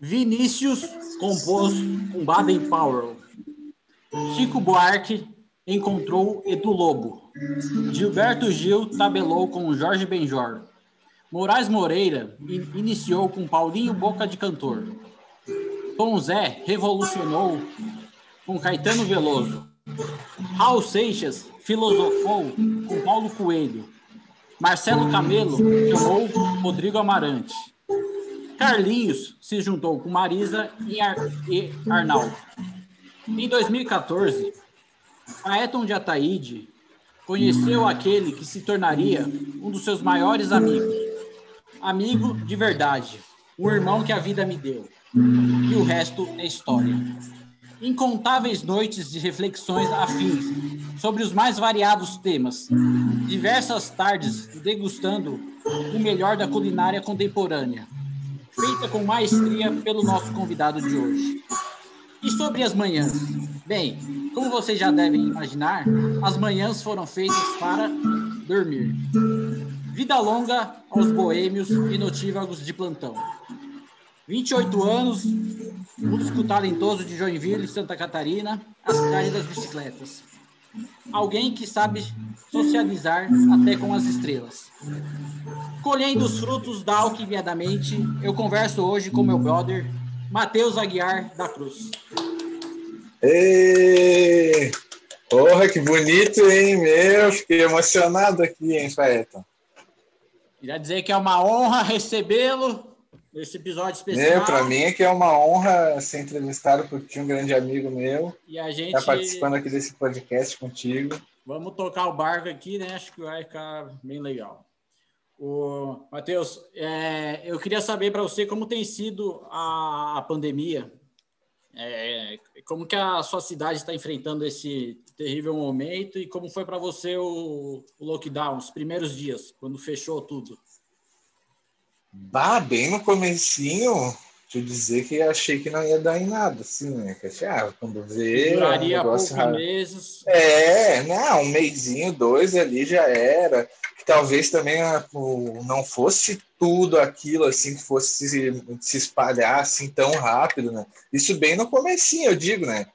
Vinícius compôs com Baden Powell. Chico Buarque encontrou Edu Lobo. Gilberto Gil tabelou com Jorge Benjor. Moraes Moreira iniciou com Paulinho Boca de Cantor. Tom Zé revolucionou com Caetano Veloso. Raul Seixas filosofou com Paulo Coelho. Marcelo Camelo chamou Rodrigo Amarante. Carlinhos se juntou com Marisa e, Ar e Arnaldo. Em 2014, Aeton de Ataíde conheceu aquele que se tornaria um dos seus maiores amigos. Amigo de verdade, um irmão que a vida me deu. E o resto é história. Incontáveis noites de reflexões afins sobre os mais variados temas. Diversas tardes degustando o melhor da culinária contemporânea feita com maestria pelo nosso convidado de hoje. E sobre as manhãs? Bem, como vocês já devem imaginar, as manhãs foram feitas para dormir. Vida longa aos boêmios e notívagos de plantão. 28 anos, músico talentoso de Joinville, Santa Catarina, a cidade das bicicletas. Alguém que sabe socializar até com as estrelas. Colhendo os frutos da alquimiadamente, eu converso hoje com meu brother, Matheus Aguiar da Cruz. Ei! Porra, que bonito, hein, meu? Fiquei emocionado aqui, hein, Faeta? Queria dizer que é uma honra recebê-lo nesse episódio especial. Para mim é que é uma honra ser entrevistado por ti, um grande amigo meu. E a gente está participando aqui desse podcast contigo. Vamos tocar o barco aqui, né? Acho que vai ficar bem legal. O Matheus, é, eu queria saber para você como tem sido a, a pandemia, é, como que a sua cidade está enfrentando esse terrível momento e como foi para você o, o lockdown, os primeiros dias, quando fechou tudo? Bah, bem no comecinho, te dizer que achei que não ia dar em nada, assim, né? Que achei, ah, quando vê. Duraria um poucos meses. É, não, um mêsinho, dois ali já era. Que talvez também ah, não fosse tudo aquilo assim que fosse se, se espalhar assim tão rápido, né? Isso bem no comecinho, eu digo, né?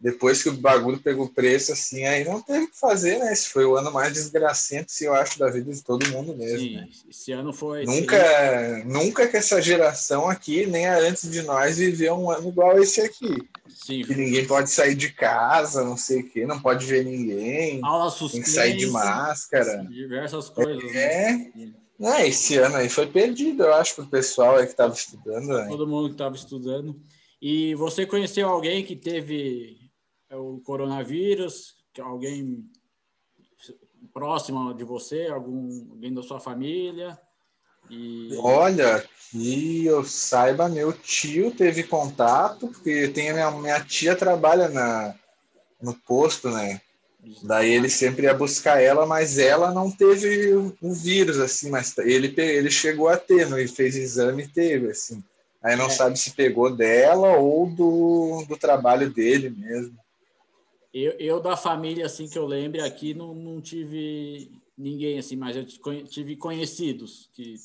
Depois que o bagulho pegou preço, assim, aí não teve o que fazer, né? Esse foi o ano mais desgracento, se eu acho, da vida de todo mundo mesmo. Sim, né? esse ano foi. Nunca, nunca que essa geração aqui, nem a antes de nós, viveu um ano igual esse aqui. Sim. Que ninguém pode sair de casa, não sei o quê, não pode ver ninguém. Aula Tem que sair de máscara. Diversas coisas. É. Né? É, esse ano aí foi perdido, eu acho, para o pessoal aí que estava estudando. Né? Todo mundo que estava estudando. E você conheceu alguém que teve é o coronavírus, que alguém próximo de você, algum, alguém da sua família? E... Olha, que eu saiba, meu tio teve contato, porque tem minha, minha tia trabalha na, no posto, né? Daí ele sempre ia buscar ela, mas ela não teve o, o vírus, assim, mas ele, ele chegou a ter, né? ele fez exame e teve, assim. Aí não é. sabe se pegou dela ou do, do trabalho dele mesmo. Eu, eu da família, assim, que eu lembre aqui, não, não tive ninguém assim, mas eu tive conhecidos que,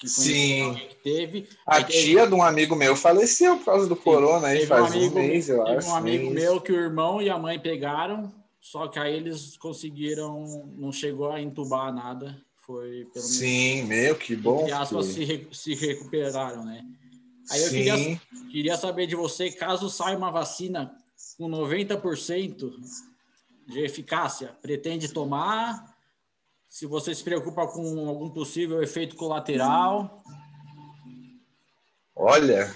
que Sim. Que teve. A tia de um amigo meu faleceu por causa do Sim, corona aí faz um, amigo, um mês, eu teve acho. um amigo mês. meu que o irmão e a mãe pegaram, só que aí eles conseguiram, não chegou a entubar nada. Foi pelo Sim, meu, que bom. E aspas, se, se recuperaram, né? Aí eu queria, queria saber de você, caso saia uma vacina com 90% de eficácia, pretende tomar? Se você se preocupa com algum possível efeito colateral? Olha,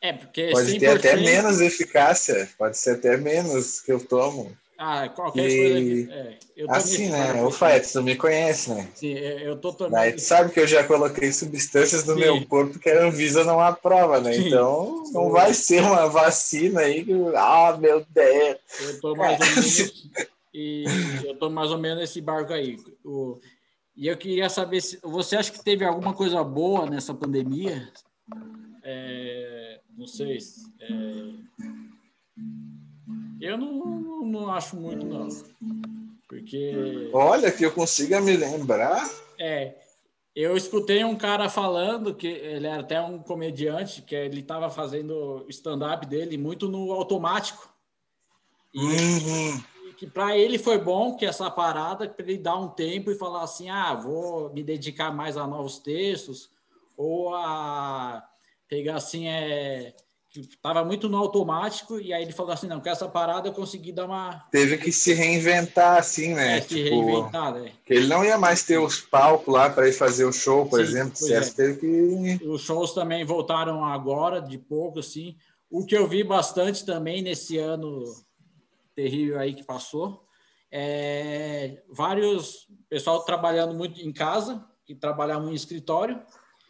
é porque pode 100%... ter até menos eficácia, pode ser até menos que eu tomo. Ah, qualquer e... coisa que. É, eu assim, né? O Faet, tu me conhece, né? Sim, eu tô tomando. Daí tu sabe que eu já coloquei substâncias no Sim. meu corpo que a Anvisa não aprova, né? Sim. Então não vai ser uma vacina aí que. Ah, meu Deus! Eu tô mais ou menos. e eu tô mais ou menos nesse barco aí. O, e eu queria saber se você acha que teve alguma coisa boa nessa pandemia? É, não sei. É, eu não, não, não acho muito, não. Porque. Olha, que eu consiga me lembrar. É. Eu escutei um cara falando que ele era até um comediante, que ele estava fazendo stand-up dele muito no automático. E, Uhum. que para ele foi bom que essa parada para ele dar um tempo e falar assim, ah, vou me dedicar mais a novos textos ou a pegar assim é que tava muito no automático e aí ele falou assim, não, com essa parada eu consegui dar uma Teve que se reinventar, assim, né? é, se Tipo, reinventar, né? que ele não ia mais ter os palcos lá para ir fazer o show, por Sim, exemplo. Certo, é. teve que. Os shows também voltaram agora, de pouco, assim. O que eu vi bastante também nesse ano terrível aí que passou, é vários pessoal trabalhando muito em casa, que trabalhavam em escritório.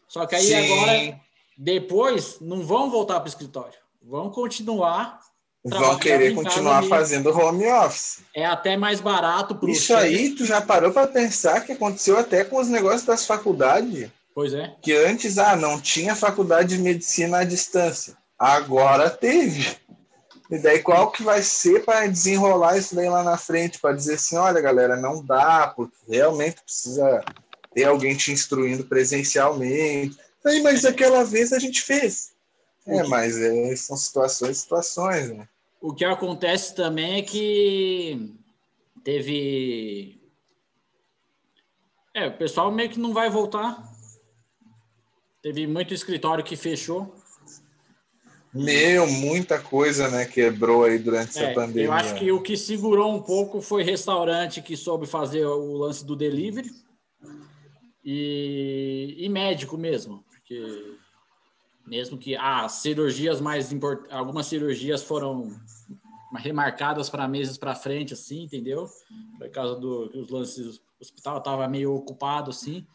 Só que aí Sim. agora, depois, não vão voltar para o escritório. Vão continuar. Vão querer continuar fazendo home office. É até mais barato para Isso aí, tu já parou para pensar que aconteceu até com os negócios das faculdades? Pois é. Que antes, ah, não tinha faculdade de medicina à distância. Agora teve. E daí qual que vai ser para desenrolar isso daí lá na frente? Para dizer assim, olha, galera, não dá, porque realmente precisa ter alguém te instruindo presencialmente. Aí, mas aquela vez a gente fez. É, mas é, são situações, situações, né? O que acontece também é que teve. É, o pessoal meio que não vai voltar. Teve muito escritório que fechou. Meu, muita coisa, né, quebrou aí durante É, essa pandemia. eu acho que o que segurou um pouco foi restaurante que soube fazer o lance do delivery e, e médico mesmo, porque mesmo que ah, cirurgias mais import... algumas cirurgias foram remarcadas para meses para frente, assim, entendeu? Por causa do os lances, o hospital estava meio ocupado, assim,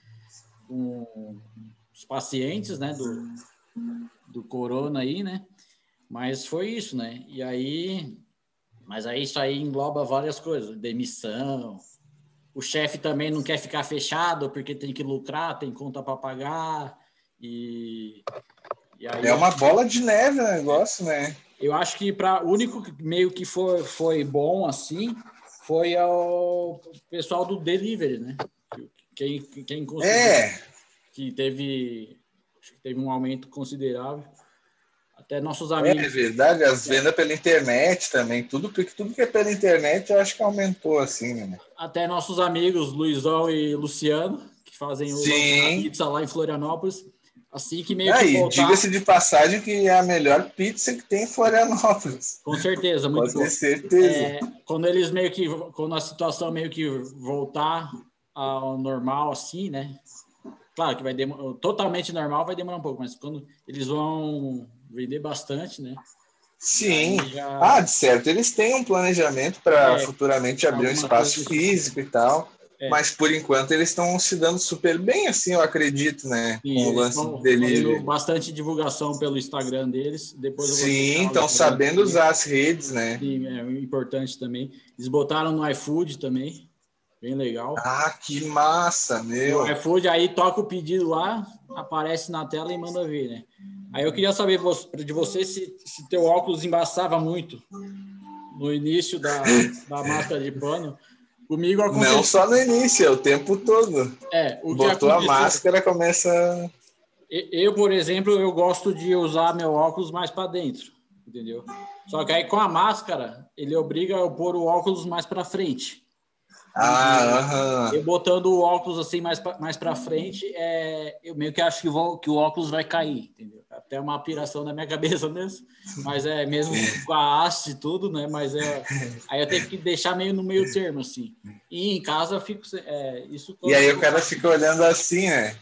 com os pacientes, né, do, do corona aí, né? Mas foi isso, né? E aí, mas aí isso aí engloba várias coisas, demissão. O chefe também não quer ficar fechado porque tem que lucrar, tem conta para pagar e, e aí, É uma bola de neve o negócio, né? eu acho que para o único meio que foi, foi bom assim foi o pessoal do delivery, né? Quem, quem conseguiu, É, que teve, acho que teve um aumento considerável. Até nossos é amigos. verdade, as vendas pela internet também, tudo, tudo que é pela internet eu acho que aumentou assim, né? Até nossos amigos Luizão e Luciano, que fazem o pizza lá em Florianópolis, assim que meio Ah, que voltar, diga-se de passagem que é a melhor pizza que tem em Florianópolis. com certeza, muito Pode bom. ter certeza. É, quando eles meio que, quando a situação meio que voltar ao normal, assim, né? Claro que vai demorar, totalmente normal vai demorar um pouco, mas quando eles vão vender bastante, né? Sim. Aí já- Ah, de certo, eles têm um planejamento para É, futuramente abrir um espaço físico e tal. É. Mas por enquanto eles estão se dando super bem, assim, eu acredito, né? Sim, com o lance estão do fazendo bastante divulgação pelo Instagram deles. Depois Sim, estão sabendo usar as redes, né? Sim, é importante também. Eles botaram no iFood também, bem legal. Ah, que massa, meu. IFood, aí toca o pedido lá, aparece na tela e manda ver, né? Aí eu queria saber de você se, se teu óculos embaçava muito no início da, da máscara de pano. Comigo aconteceu. Não só no início, é o tempo todo. É, o que Botou a aconteceu- máscara, começa. Eu, por exemplo, eu gosto de usar meu óculos mais para dentro, entendeu? Só que aí com a máscara, ele obriga eu pôr o óculos mais para frente. Ah, aham. Eu botando o óculos assim mais pra, mais para frente, é, eu meio que acho que, vou, que o óculos vai cair, entendeu? Até uma piração na minha cabeça mesmo, mas é mesmo com a haste e tudo, né? Mas é, aí eu tenho que deixar meio no meio termo assim. E em casa eu fico é, isso. E aí o cara fica olhando assim, né?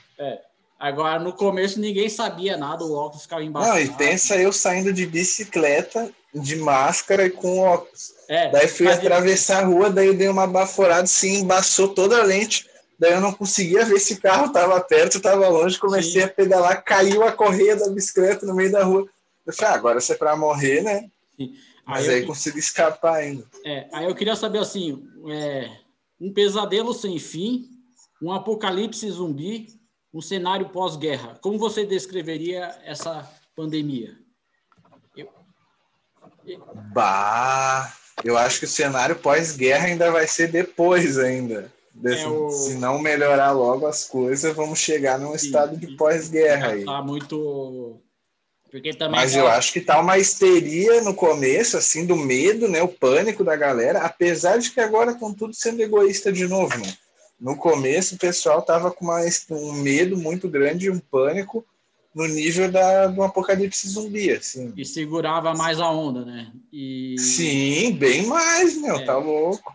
Agora no começo ninguém sabia nada, o óculos ficava embaixo. Não, e pensa eu saindo de bicicleta, de máscara e com óculos. É, Daí fui mas- atravessar a rua, daí eu dei uma baforada assim, embaçou toda a lente. Daí eu não conseguia ver se o carro estava perto, estava longe. Comecei Sim. a pedalar, caiu a correia da bicicleta no meio da rua. Eu falei, ah, agora você é para morrer, né? Mas Aí aí eu- consegui escapar ainda. É, aí eu queria saber assim, é, um pesadelo sem fim, um apocalipse zumbi, um cenário pós-guerra. Como você descreveria essa pandemia? Bah! Eu acho que o cenário pós-guerra ainda vai ser depois ainda. É o... Se não melhorar logo as coisas, vamos chegar num estado de pós-guerra aí. Tá muito. Porque também Mas eu acho que tá uma histeria no começo, assim, do medo, né? O pânico da galera, apesar de que agora estão tudo sendo egoísta de novo, né? No começo o pessoal tava com uma, um medo muito grande, um pânico, no nível da, do apocalipse zumbi, assim. E segurava mais a onda, né? E... Sim, bem mais, meu, é. tá louco.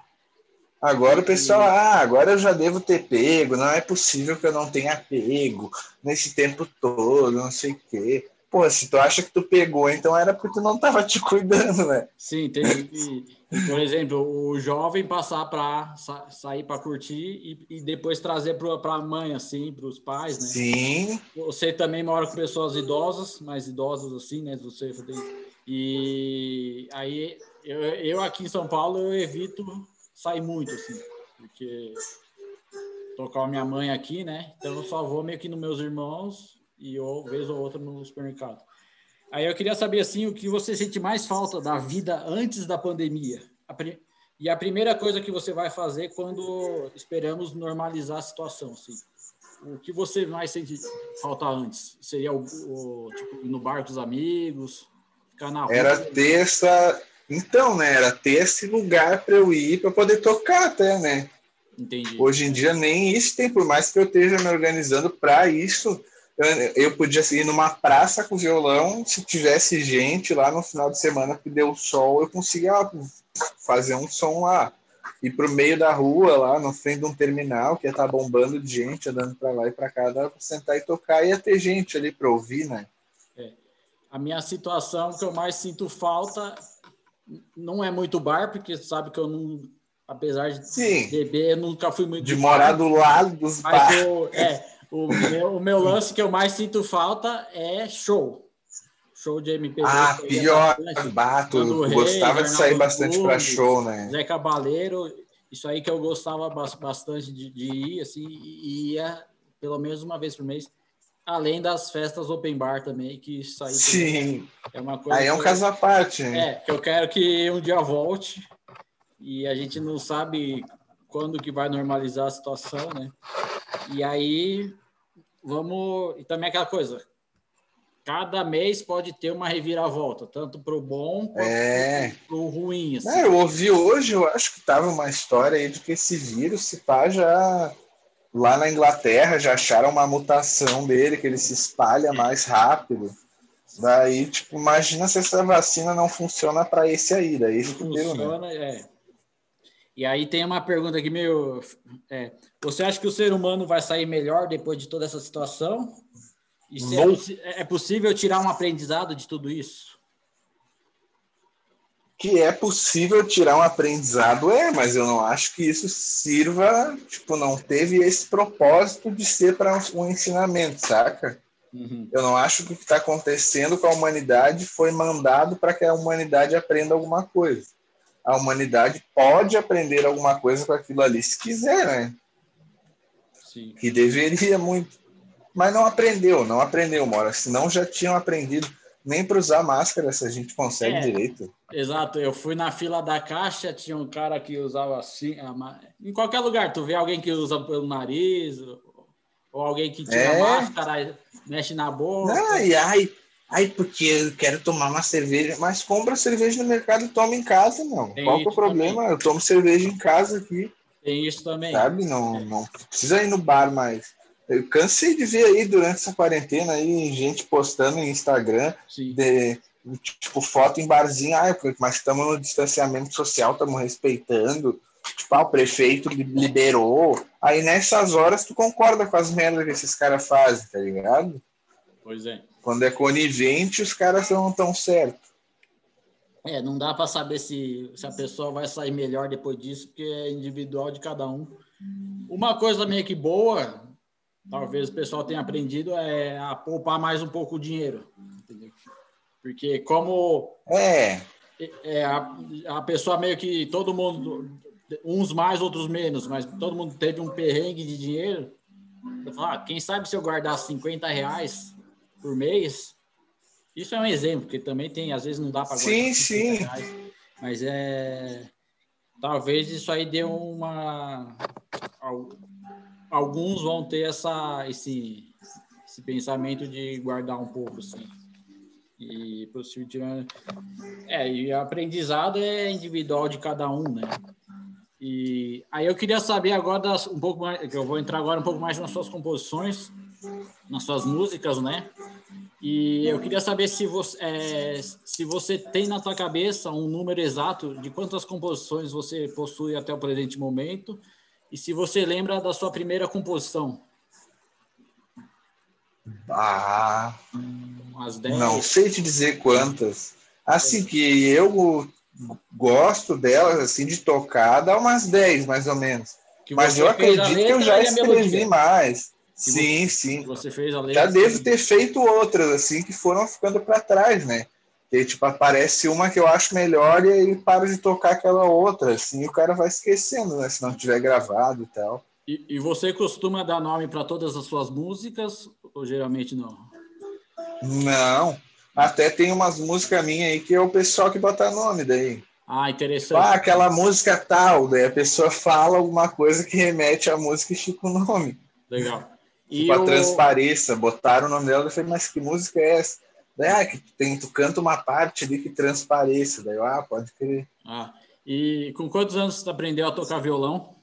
Agora o pessoal, ah, agora eu já devo ter pego, não é possível que eu não tenha pego nesse tempo todo, não sei o quê. Pô, se tu acha que tu pegou, então era porque tu não tava te cuidando, né? Sim, tem que, por exemplo, o jovem passar para sa sair para curtir e, e, depois trazer para a mãe, assim, para os pais, né? Sim. Você também mora com pessoas idosas, mais idosas assim, né? Você e aí eu, eu aqui em São Paulo eu evito sair muito, assim, porque tocar a minha mãe aqui, né? Então eu só vou meio que nos meus irmãos e eu vez ou outra no supermercado. Aí eu queria saber assim o que você sente mais falta da vida antes da pandemia. E a primeira coisa que você vai fazer quando esperamos normalizar a situação, assim. O que você mais sente falta antes? Seria o, o tipo no bar com os amigos, ficar na rua? Era terça então, né, era ter esse lugar para eu ir para poder tocar até, né? Entendi. Hoje em dia nem isso tem, por mais que eu esteja me organizando para isso, eu, eu podia ir numa praça com violão, se tivesse gente lá no final de semana que deu sol, eu conseguia fazer um som lá. Ir para o meio da rua, lá no frente de um terminal, que ia estar tá bombando de gente, andando para lá e para cá, dava para sentar e tocar, e ia ter gente ali para ouvir, né? É. A minha situação que eu mais sinto falta não é muito bar, porque sabe que eu não, apesar de Sim. beber, eu nunca fui muito. De morar do lado dos bar. é, o meu, o meu lance que eu mais sinto falta é show. Show de MPB. Ah, pior. Bato. Gostava de sair bastante para show, né? Zé Cabaleiro, isso aí que eu gostava bastante de, de ir, assim, e ia pelo menos uma vez por mês. Além das festas open bar também, que isso aí Sim. é uma coisa. Aí é um caso à parte. Hein? É, que eu quero que um dia volte e a gente não sabe quando que vai normalizar a situação, né? E aí vamos. E também aquela coisa. Cada mês pode ter uma reviravolta, tanto para o bom quanto é. para o ruim. Assim. Eu ouvi hoje, eu acho que estava uma história aí de que esse vírus, se pá, já Lá na Inglaterra já acharam uma mutação dele, que ele se espalha mais rápido. Daí, tipo, imagina se essa vacina não funciona para esse aí. Daí né? funciona, né? é. E aí tem uma pergunta aqui meio. É, você acha que o ser humano vai sair melhor depois de toda essa situação? E se é, é possível tirar um aprendizado de tudo isso? que é possível tirar um aprendizado, é, mas eu não acho que isso sirva, tipo, não teve esse propósito de ser para um ensinamento, saca? Uhum. Eu não acho que o que está acontecendo com a humanidade foi mandado para que a humanidade aprenda alguma coisa. A humanidade pode aprender alguma coisa com aquilo ali, se quiser, né? Sim. Que deveria muito. Mas não aprendeu, não aprendeu, Mora. Senão já tinham aprendido nem para usar máscara se a gente consegue é, direito. Exato, eu fui na fila da caixa, tinha um cara que usava assim, em qualquer lugar, tu vê alguém que usa pelo nariz, ou alguém que tira é. máscara, mexe na boca. Ai, ai, ai, porque eu quero tomar uma cerveja, mas compra cerveja no mercado e toma em casa, não. Tem Qual é o problema? Também. Eu tomo cerveja em casa aqui. Tem isso também. Sabe? Não, não precisa ir no bar mais. Eu cansei de ver aí durante essa quarentena aí gente postando no Instagram de, tipo foto em barzinho, ah, mas estamos no distanciamento social, estamos respeitando. Tipo, ah, o prefeito liberou. Aí nessas horas tu concorda com as merdas que esses caras fazem, tá ligado? Pois é. Quando é conivente, os caras não tão certos. É, não dá para saber se, se a pessoa vai sair melhor depois disso, porque é individual de cada um. Uma coisa meio que boa talvez o pessoal tenha aprendido é a poupar mais um pouco o dinheiro. Entendeu? Porque como é, é a, a pessoa meio que todo mundo, uns mais, outros menos, mas todo mundo teve um perrengue de dinheiro. ah, quem sabe se eu guardar 50 reais por mês, isso é um exemplo, porque também tem, às vezes não dá para guardar. Sim, sim. Reais. Mas é. Talvez isso aí dê uma. Alguns vão ter essa, esse, esse pensamento de guardar um pouco, assim. E tirando. É, e aprendizado é individual de cada um, né? E aí eu queria saber agora das, um pouco mais, que eu vou entrar agora um pouco mais nas suas composições, nas suas músicas, né? E eu queria saber se você, é, se você tem na tua cabeça um número exato de quantas composições você possui até o presente momento e se você lembra da sua primeira composição. Ah, Umas 10. não sei te dizer quantas. Assim que eu gosto delas, assim, de tocar, dá umas 10, mais ou menos. Mas eu acredito que eu já escrevi mais. Sim, sim. Você fez a letra. Já devo ter feito outras, assim, que foram ficando para trás, né? Que, tipo, aparece uma que eu acho melhor e aí paro de tocar aquela outra, assim, e o cara vai esquecendo, né? Se não tiver gravado e tal. E, e você costuma dar nome para todas as suas músicas ou geralmente não? Não. Até tem umas músicas minhas aí que é o pessoal que bota nome daí. Ah, interessante. Ah, aquela música tal, daí a pessoa fala alguma coisa que remete à música e fica o nome. Legal. Tipo, o... a Transpareça, botaram o nome dela, eu falei, mas que música é essa? Daí, ah, que tem, tu canta uma parte ali que transpareça. Daí eu, ah, pode crer. Ah, e com quantos anos você aprendeu a tocar violão?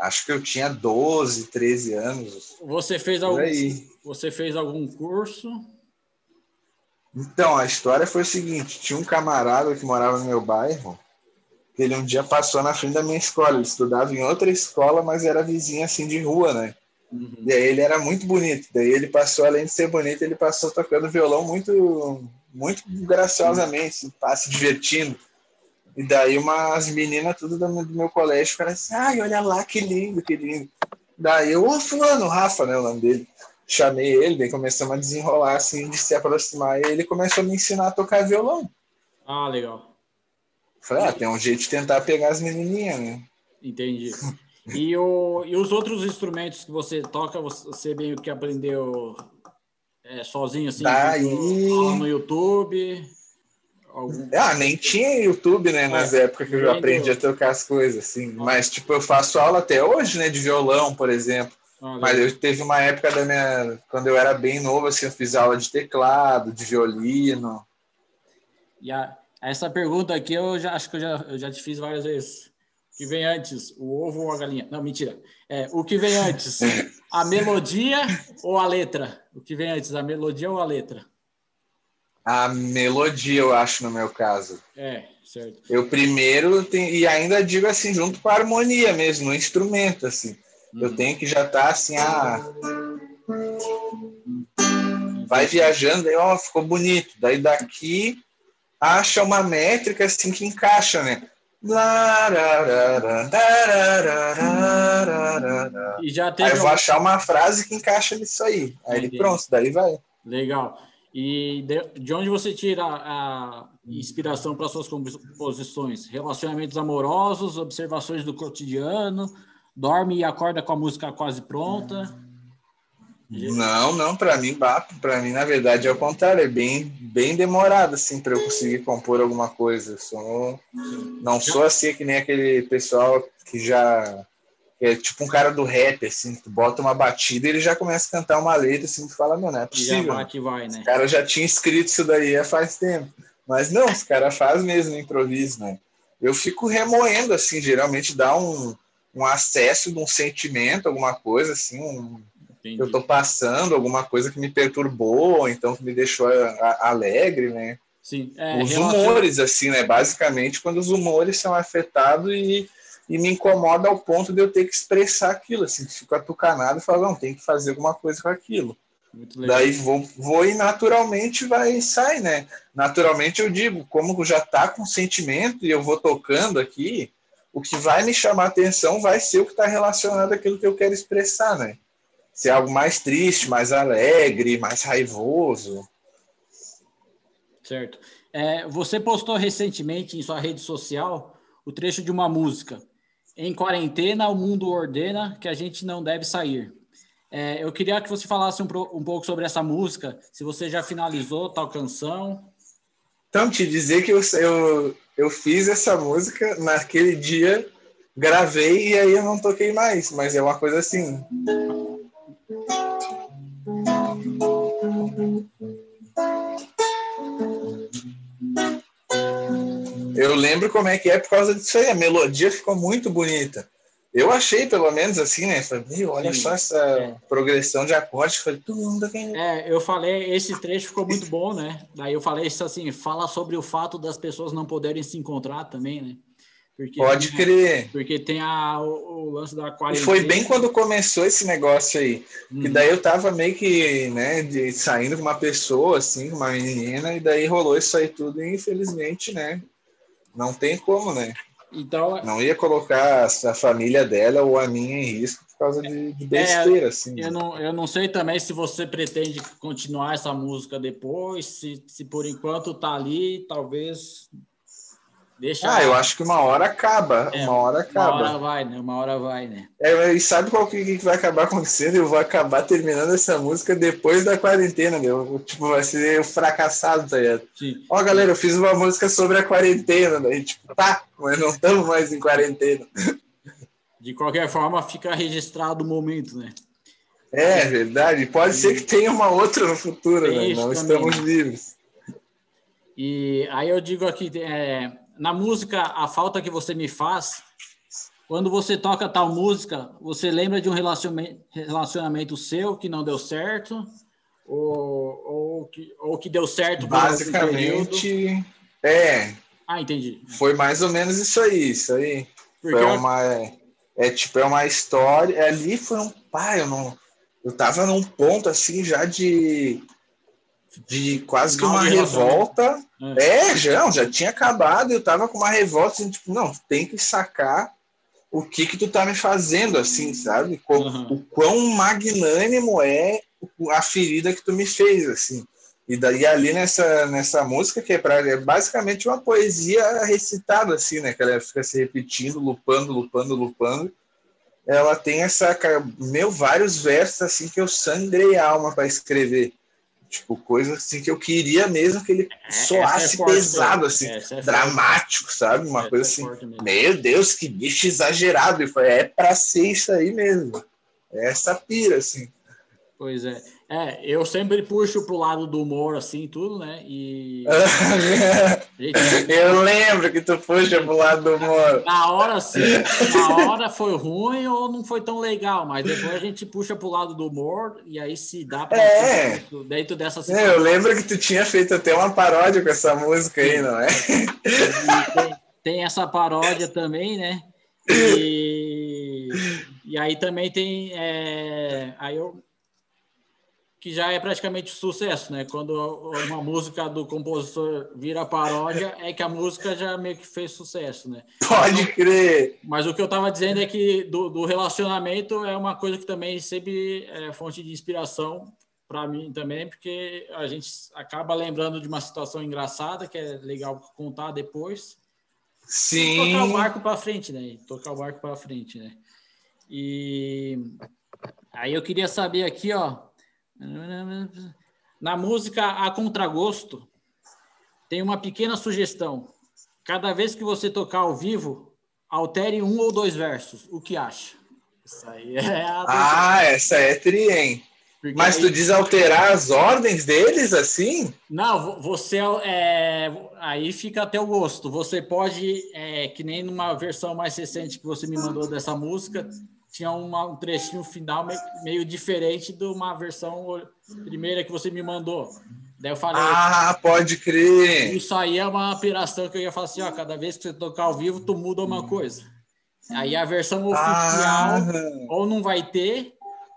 Acho que eu tinha 12, 13 anos. Você fez algum, você fez algum curso? Então, a história foi o seguinte: tinha um camarada que morava no meu bairro, ele um dia passou na frente da minha escola. Ele estudava em outra escola, mas era vizinho assim de rua, né? Uhum. E aí ele era muito bonito. Daí ele passou, além de ser bonito, ele passou tocando violão muito, muito graciosamente, tá se divertindo. E daí umas meninas tudo do meu colégio ficaram assim, ai, olha lá, que lindo, que lindo. Daí eu, ô fulano, Rafa, né, o nome dele. Chamei ele, daí começamos a desenrolar, assim, de se aproximar, e ele começou a me ensinar a tocar violão. Ah, legal. Falei, ah, tem um jeito de tentar pegar as menininhas, né? Entendi. E, o, e os outros instrumentos que você toca, você meio que aprendeu é, sozinho, assim, Daí... no YouTube? Algum... Ah, nem tinha YouTube, né, nas é, épocas que eu aprendi a tocar as coisas, assim. Ah. Mas, tipo, eu faço aula até hoje, né, de violão, por exemplo. Ah, Mas eu teve uma época da minha... Quando eu era bem novo, assim, eu fiz aula de teclado, de violino. E a, essa pergunta aqui eu já acho que eu já, eu já te fiz várias vezes. O que vem antes, o ovo ou a galinha? Não, mentira. É, o que vem antes, a melodia ou a letra? O que vem antes, a melodia ou a letra? a melodia, eu acho, no meu caso. É, certo. Eu primeiro tenho, e ainda digo assim, junto com a harmonia mesmo, no instrumento, assim. Eu uhum. tenho que já estar tá, assim, ah, vai viajando, aí, ó, ficou bonito. Daí daqui acha uma métrica assim que encaixa, né? E já teve aí eu vou achar uma frase que encaixa nisso aí. Aí Entendi. pronto, daí vai. Legal. E de, de onde você tira a inspiração para suas composições? Relacionamentos amorosos, observações do cotidiano, dorme e acorda com a música quase pronta? Não, não, para mim, para mim, na verdade, é o contrário, é bem, bem demorado, assim, para eu conseguir compor alguma coisa. Sou, não sou assim que nem aquele pessoal que já é tipo um cara do rap, assim, tu bota uma batida e ele já começa a cantar uma letra, assim, tu fala, não é possível. Já que vai, né? O cara já tinha escrito isso daí há faz tempo. Mas não, os caras faz mesmo improviso, né? Eu fico remoendo, assim, geralmente dá um, um acesso de um sentimento, alguma coisa, assim, um, eu tô passando, alguma coisa que me perturbou, então que me deixou a, a, alegre, né? Sim. É, os humores, assim, né? Basicamente, quando os humores são afetados e e me incomoda ao ponto de eu ter que expressar aquilo, assim, fico atucanado e falo, não, tem que fazer alguma coisa com aquilo. Daí vou, vou e naturalmente vai sai, né? Naturalmente eu digo, como já tá com sentimento e eu vou tocando aqui, o que vai me chamar atenção vai ser o que está relacionado àquilo que eu quero expressar, né? Se é algo mais triste, mais alegre, mais raivoso. Certo. É, você postou recentemente em sua rede social o trecho de uma música. Em quarentena, o mundo ordena que a gente não deve sair. É, eu queria que você falasse um, um, pouco sobre essa música, se você já finalizou tal canção. Então, te dizer que eu, eu, eu fiz essa música naquele dia, gravei e aí eu não toquei mais, mas é uma coisa assim. Eu lembro como é que é por causa disso aí. A melodia ficou muito bonita. Eu achei, pelo menos, assim, né? Falei, olha Sim, só essa é. progressão de acordes. Falei, tudo É, eu falei, esse trecho ficou muito bom, né? Daí eu falei isso assim, fala sobre o fato das pessoas não poderem se encontrar também, né? Porque Pode crer. Porque tem a, o, o lance da quarentena. E foi bem quando começou esse negócio aí. Uhum. Que daí eu tava meio que, né, de, saindo com uma pessoa, assim, com uma menina, e daí rolou isso aí tudo, e infelizmente, né? Não tem como, né? Então, não ia colocar a família dela ou a minha em risco por causa de, de besteira, é, assim. Eu não, eu não sei também se você pretende continuar essa música depois, se, se por enquanto tá ali, talvez Deixa ah, eu acho que uma hora acaba. É, uma hora acaba. Uma hora vai, né? Uma hora vai, né? É, e sabe qual que, que vai acabar acontecendo? Eu vou acabar terminando essa música depois da quarentena, meu. Tipo, vai ser o fracassado, tá ligado? Ó, galera, eu fiz uma música sobre a quarentena, daí, tipo, tá, mas não estamos mais em quarentena. De qualquer forma, fica registrado o momento, né? É, verdade. Pode ser que tenha uma outra no futuro, né? Não também. estamos livres. E aí eu digo aqui, é, na música A Falta Que Você Me Faz, quando você toca tal música, você lembra de um relacionamento seu que não deu certo? Ou, ou, que, ou que deu certo Basicamente, é. Ah, entendi. Foi mais ou menos isso aí, isso aí. Porque foi uma, é, é, tipo, é uma história. Ali foi um pai, eu não. Eu tava num ponto assim já de de quase que uma revolta. É. é, já, já tinha acabado, eu tava com uma revolta, assim, tipo, não, tem que sacar o que que tu tá me fazendo, assim, sabe? O, uhum. o quão magnânimo é a ferida que tu me fez, assim. E daí ali nessa, nessa música, que é, pra, é basicamente uma poesia recitada, assim, né? Que ela fica se repetindo, lupando, lupando, lupando. Ela tem essa, meu, vários versos, assim, que eu sangrei a alma para escrever. Tipo, coisa assim que eu queria mesmo que ele é, soasse é pesado, assim, é dramático, sabe? Uma coisa assim, meu Deus, que bicho exagerado. E foi, é pra ser isso aí mesmo. É essa pira, assim. Pois é. É, eu sempre puxo pro lado do humor, assim, tudo, né? E. eu lembro que tu puxa pro lado do humor. Na hora, sim. Na hora foi ruim ou não foi tão legal, mas depois a gente puxa pro lado do humor e aí se dá pra. É. Dentro dessa situação. Eu lembro que tu tinha feito até uma paródia com essa música aí, não é? Tem, tem essa paródia também, né? E, e aí também tem. É, aí eu que já é praticamente sucesso, né? Quando uma música do compositor vira paródia, é que a música já meio que fez sucesso, né? Pode crer! Mas o que eu estava dizendo é que do, do, relacionamento é uma coisa que também sempre é fonte de inspiração para mim também, porque a gente acaba lembrando de uma situação engraçada que é legal contar depois. Sim. E tocar o barco para frente, né? E tocar o barco para frente, né? E aí eu queria saber aqui, ó, na música A Contragosto, tem uma pequena sugestão. Cada vez que você tocar ao vivo, altere um ou dois versos. O que acha? Isso aí é a... Ah, essa é tri, hein? Porque Mas aí... tu diz alterar as ordens deles assim? Não, você é, aí fica até o gosto. Você pode, é, que nem numa versão mais recente que você me mandou dessa música, tinha uma, um trechinho final meio, meio, diferente de uma versão primeira que você me mandou. Daí eu falei. Ah, pode crer! Isso aí é uma operação que eu ia falar assim: ó, cada vez que você tocar ao vivo, tu muda uma coisa. Aí a versão oficial ah. ou não vai ter,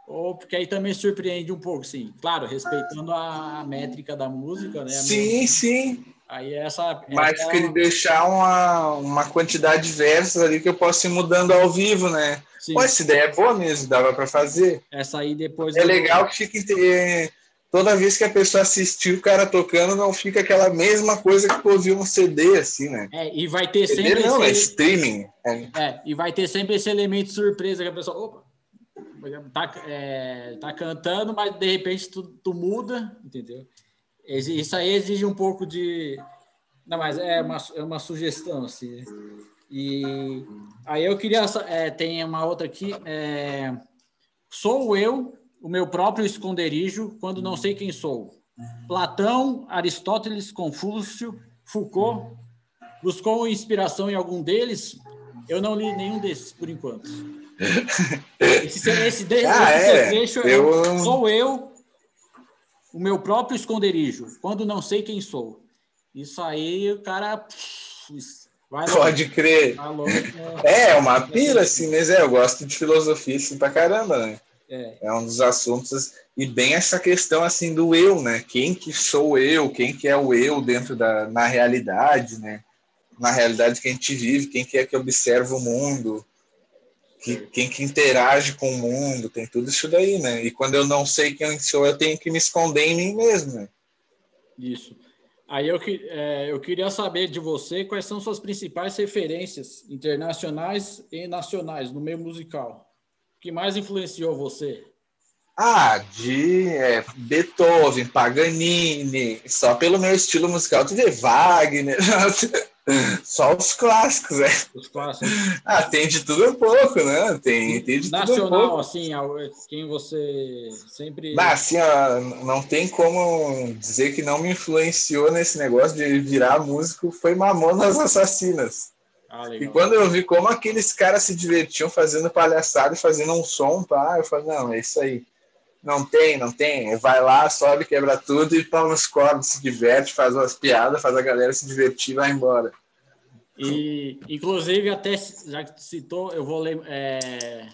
ou porque aí também surpreende um pouco, sim. Claro, respeitando a métrica da música, né? Sim, sim. Aí essa. Mas essa... que ele deixar uma, uma quantidade de versos ali que eu posso ir mudando ao vivo, né? Sim. Pô, essa ideia é boa mesmo, dava para fazer. Essa aí depois. É legal que fica. Toda vez que a pessoa assistir o cara tocando, não fica aquela mesma coisa que ouvir um CD, assim, né? É, e vai ter CD sempre. Não, esse... é streaming. É. é. e vai ter sempre esse elemento surpresa que a pessoa. Opa, tá, é, tá cantando, mas de repente tu, tu muda, entendeu? Isso aí exige um pouco de, Não, mas é uma, é uma sugestão, assim. E aí eu queria. É, tem uma outra aqui. É, sou eu, o meu próprio esconderijo, quando não sei quem sou. Platão, Aristóteles, Confúcio, Foucault. Buscou inspiração em algum deles? Eu não li nenhum desses, por enquanto. Esse, esse, esse, ah, é. trecho eu... sou eu, o meu próprio esconderijo, quando não sei quem sou. Isso aí, o cara. Vai Pode crer. Vai é, é uma pira, assim, mas é, eu gosto de filosofia assim pra caramba, né? É. é um dos assuntos e bem essa questão assim do eu, né? Quem que sou eu? Quem que é o eu dentro da na realidade, né? Na realidade que a gente vive, quem que é que observa o mundo? Que, quem que interage com o mundo, tem tudo isso daí, né? E quando eu não sei quem sou, eu tenho que me esconder em mim mesmo, né? Isso. Aí eu, é, eu queria saber de você quais são suas principais referências internacionais e nacionais no meio musical. O que mais influenciou você? Ah, de é, Beethoven, Paganini, só pelo meu estilo musical, tu vê Wagner, só os clássicos, né? Os clássicos. Ah, tem de tudo um pouco, né? Tem, tem de Nacional, tudo um pouco. assim, quem você sempre. Mas, assim, ó, não tem como dizer que não me influenciou nesse negócio de virar músico, foi Mamonas Assassinas. Ah, e quando eu vi como aqueles caras se divertiam fazendo palhaçada e fazendo um som, pá, eu falei, não, é isso aí. Não tem, não tem. Vai lá, sobe, quebra tudo e toma os cordas, se diverte, faz umas piadas, faz a galera se divertir e vai embora. E, inclusive, até já que citou, eu vou ler, é,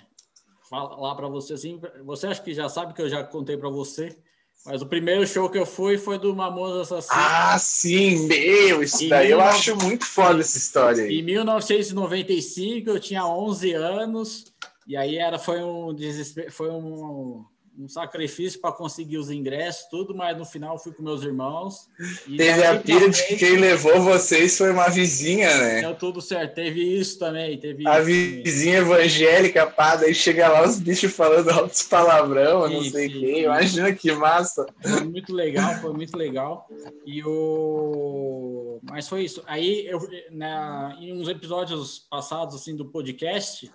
falar para você assim. Você acha que já sabe que eu já contei para você, mas o primeiro show que eu fui foi do Mamonas Assassinos. Ah, sim, meu, isso daí eu acho muito foda essa história aí. Em 1995, eu tinha 11 anos, e aí era, foi um desespero, foi um, um sacrifício para conseguir os ingressos, tudo, mas no final fui com meus irmãos. Teve a pira de que quem levou vocês foi uma vizinha, né? Deu tudo certo, teve isso também. Teve a vizinha também. evangélica, pá, daí chega lá os bichos falando altos palavrão, sim, não sei o quê. Imagina que massa. Foi muito legal, foi muito legal. E o. Mas foi isso. Aí, eu, na, em uns episódios passados assim, do podcast,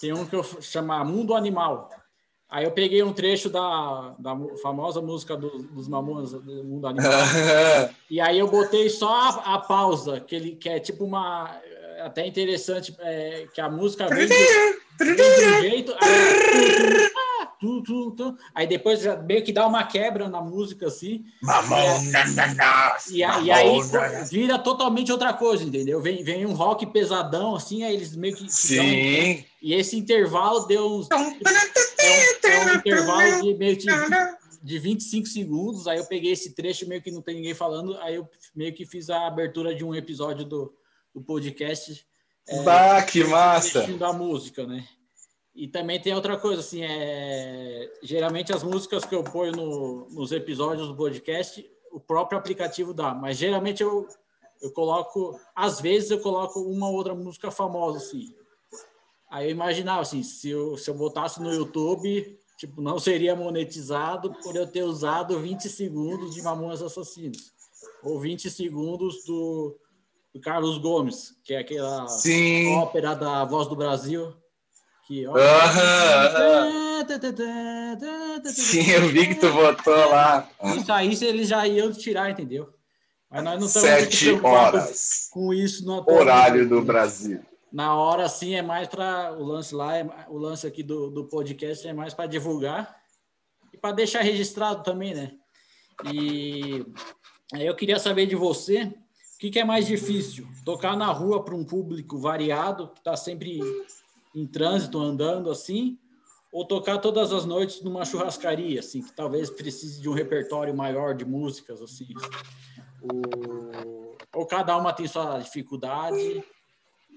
tem um que eu chamo Mundo Animal Aí eu peguei um trecho da, da famosa música do, dos Mamonas do Mundo Animal. e aí eu botei só a, a, pausa, que, ele, que é tipo uma. Até interessante, é, que a música vem do, vem do jeito. Aí, tu, tu, tu, aí depois já meio que dá uma quebra na música, assim. É, e, e aí vira totalmente outra coisa, entendeu? Vem, vem um rock pesadão, assim, aí eles meio que. Sim. e esse intervalo deu uns. É, é um intervalo de meio que de 25 segundos. Aí eu peguei esse trecho, meio que não tem ninguém falando. Aí eu meio que fiz a abertura de um episódio do, do podcast. É, bah, que massa! Da música, né? E também tem outra coisa, assim, é... geralmente as músicas que eu ponho no, nos episódios do podcast, o próprio aplicativo dá, mas geralmente eu, eu coloco, às vezes eu coloco uma ou outra música famosa, assim. Aí eu imaginava assim, se eu, se eu botasse no YouTube, tipo, não seria monetizado por eu ter usado 20 segundos de Mamonas Assassinos. Ou 20 segundos do, do Carlos Gomes, que é aquela Sim. ópera da Voz do Brasil. Que, ó, Sim, eu vi que tu botou lá. Isso aí eles já iam tirar, entendeu? Mas nós não estamos Sete horas. com isso no horário do Brasil na hora assim é mais para o lance lá, é, o lance aqui do, do podcast é mais para divulgar e para deixar registrado também, né? E eu queria saber de você o que, que é mais difícil, tocar na rua para um público variado que está sempre em trânsito, andando assim, ou tocar todas as noites numa churrascaria, assim, que talvez precise de um repertório maior de músicas, assim. O... Ou cada uma tem sua dificuldade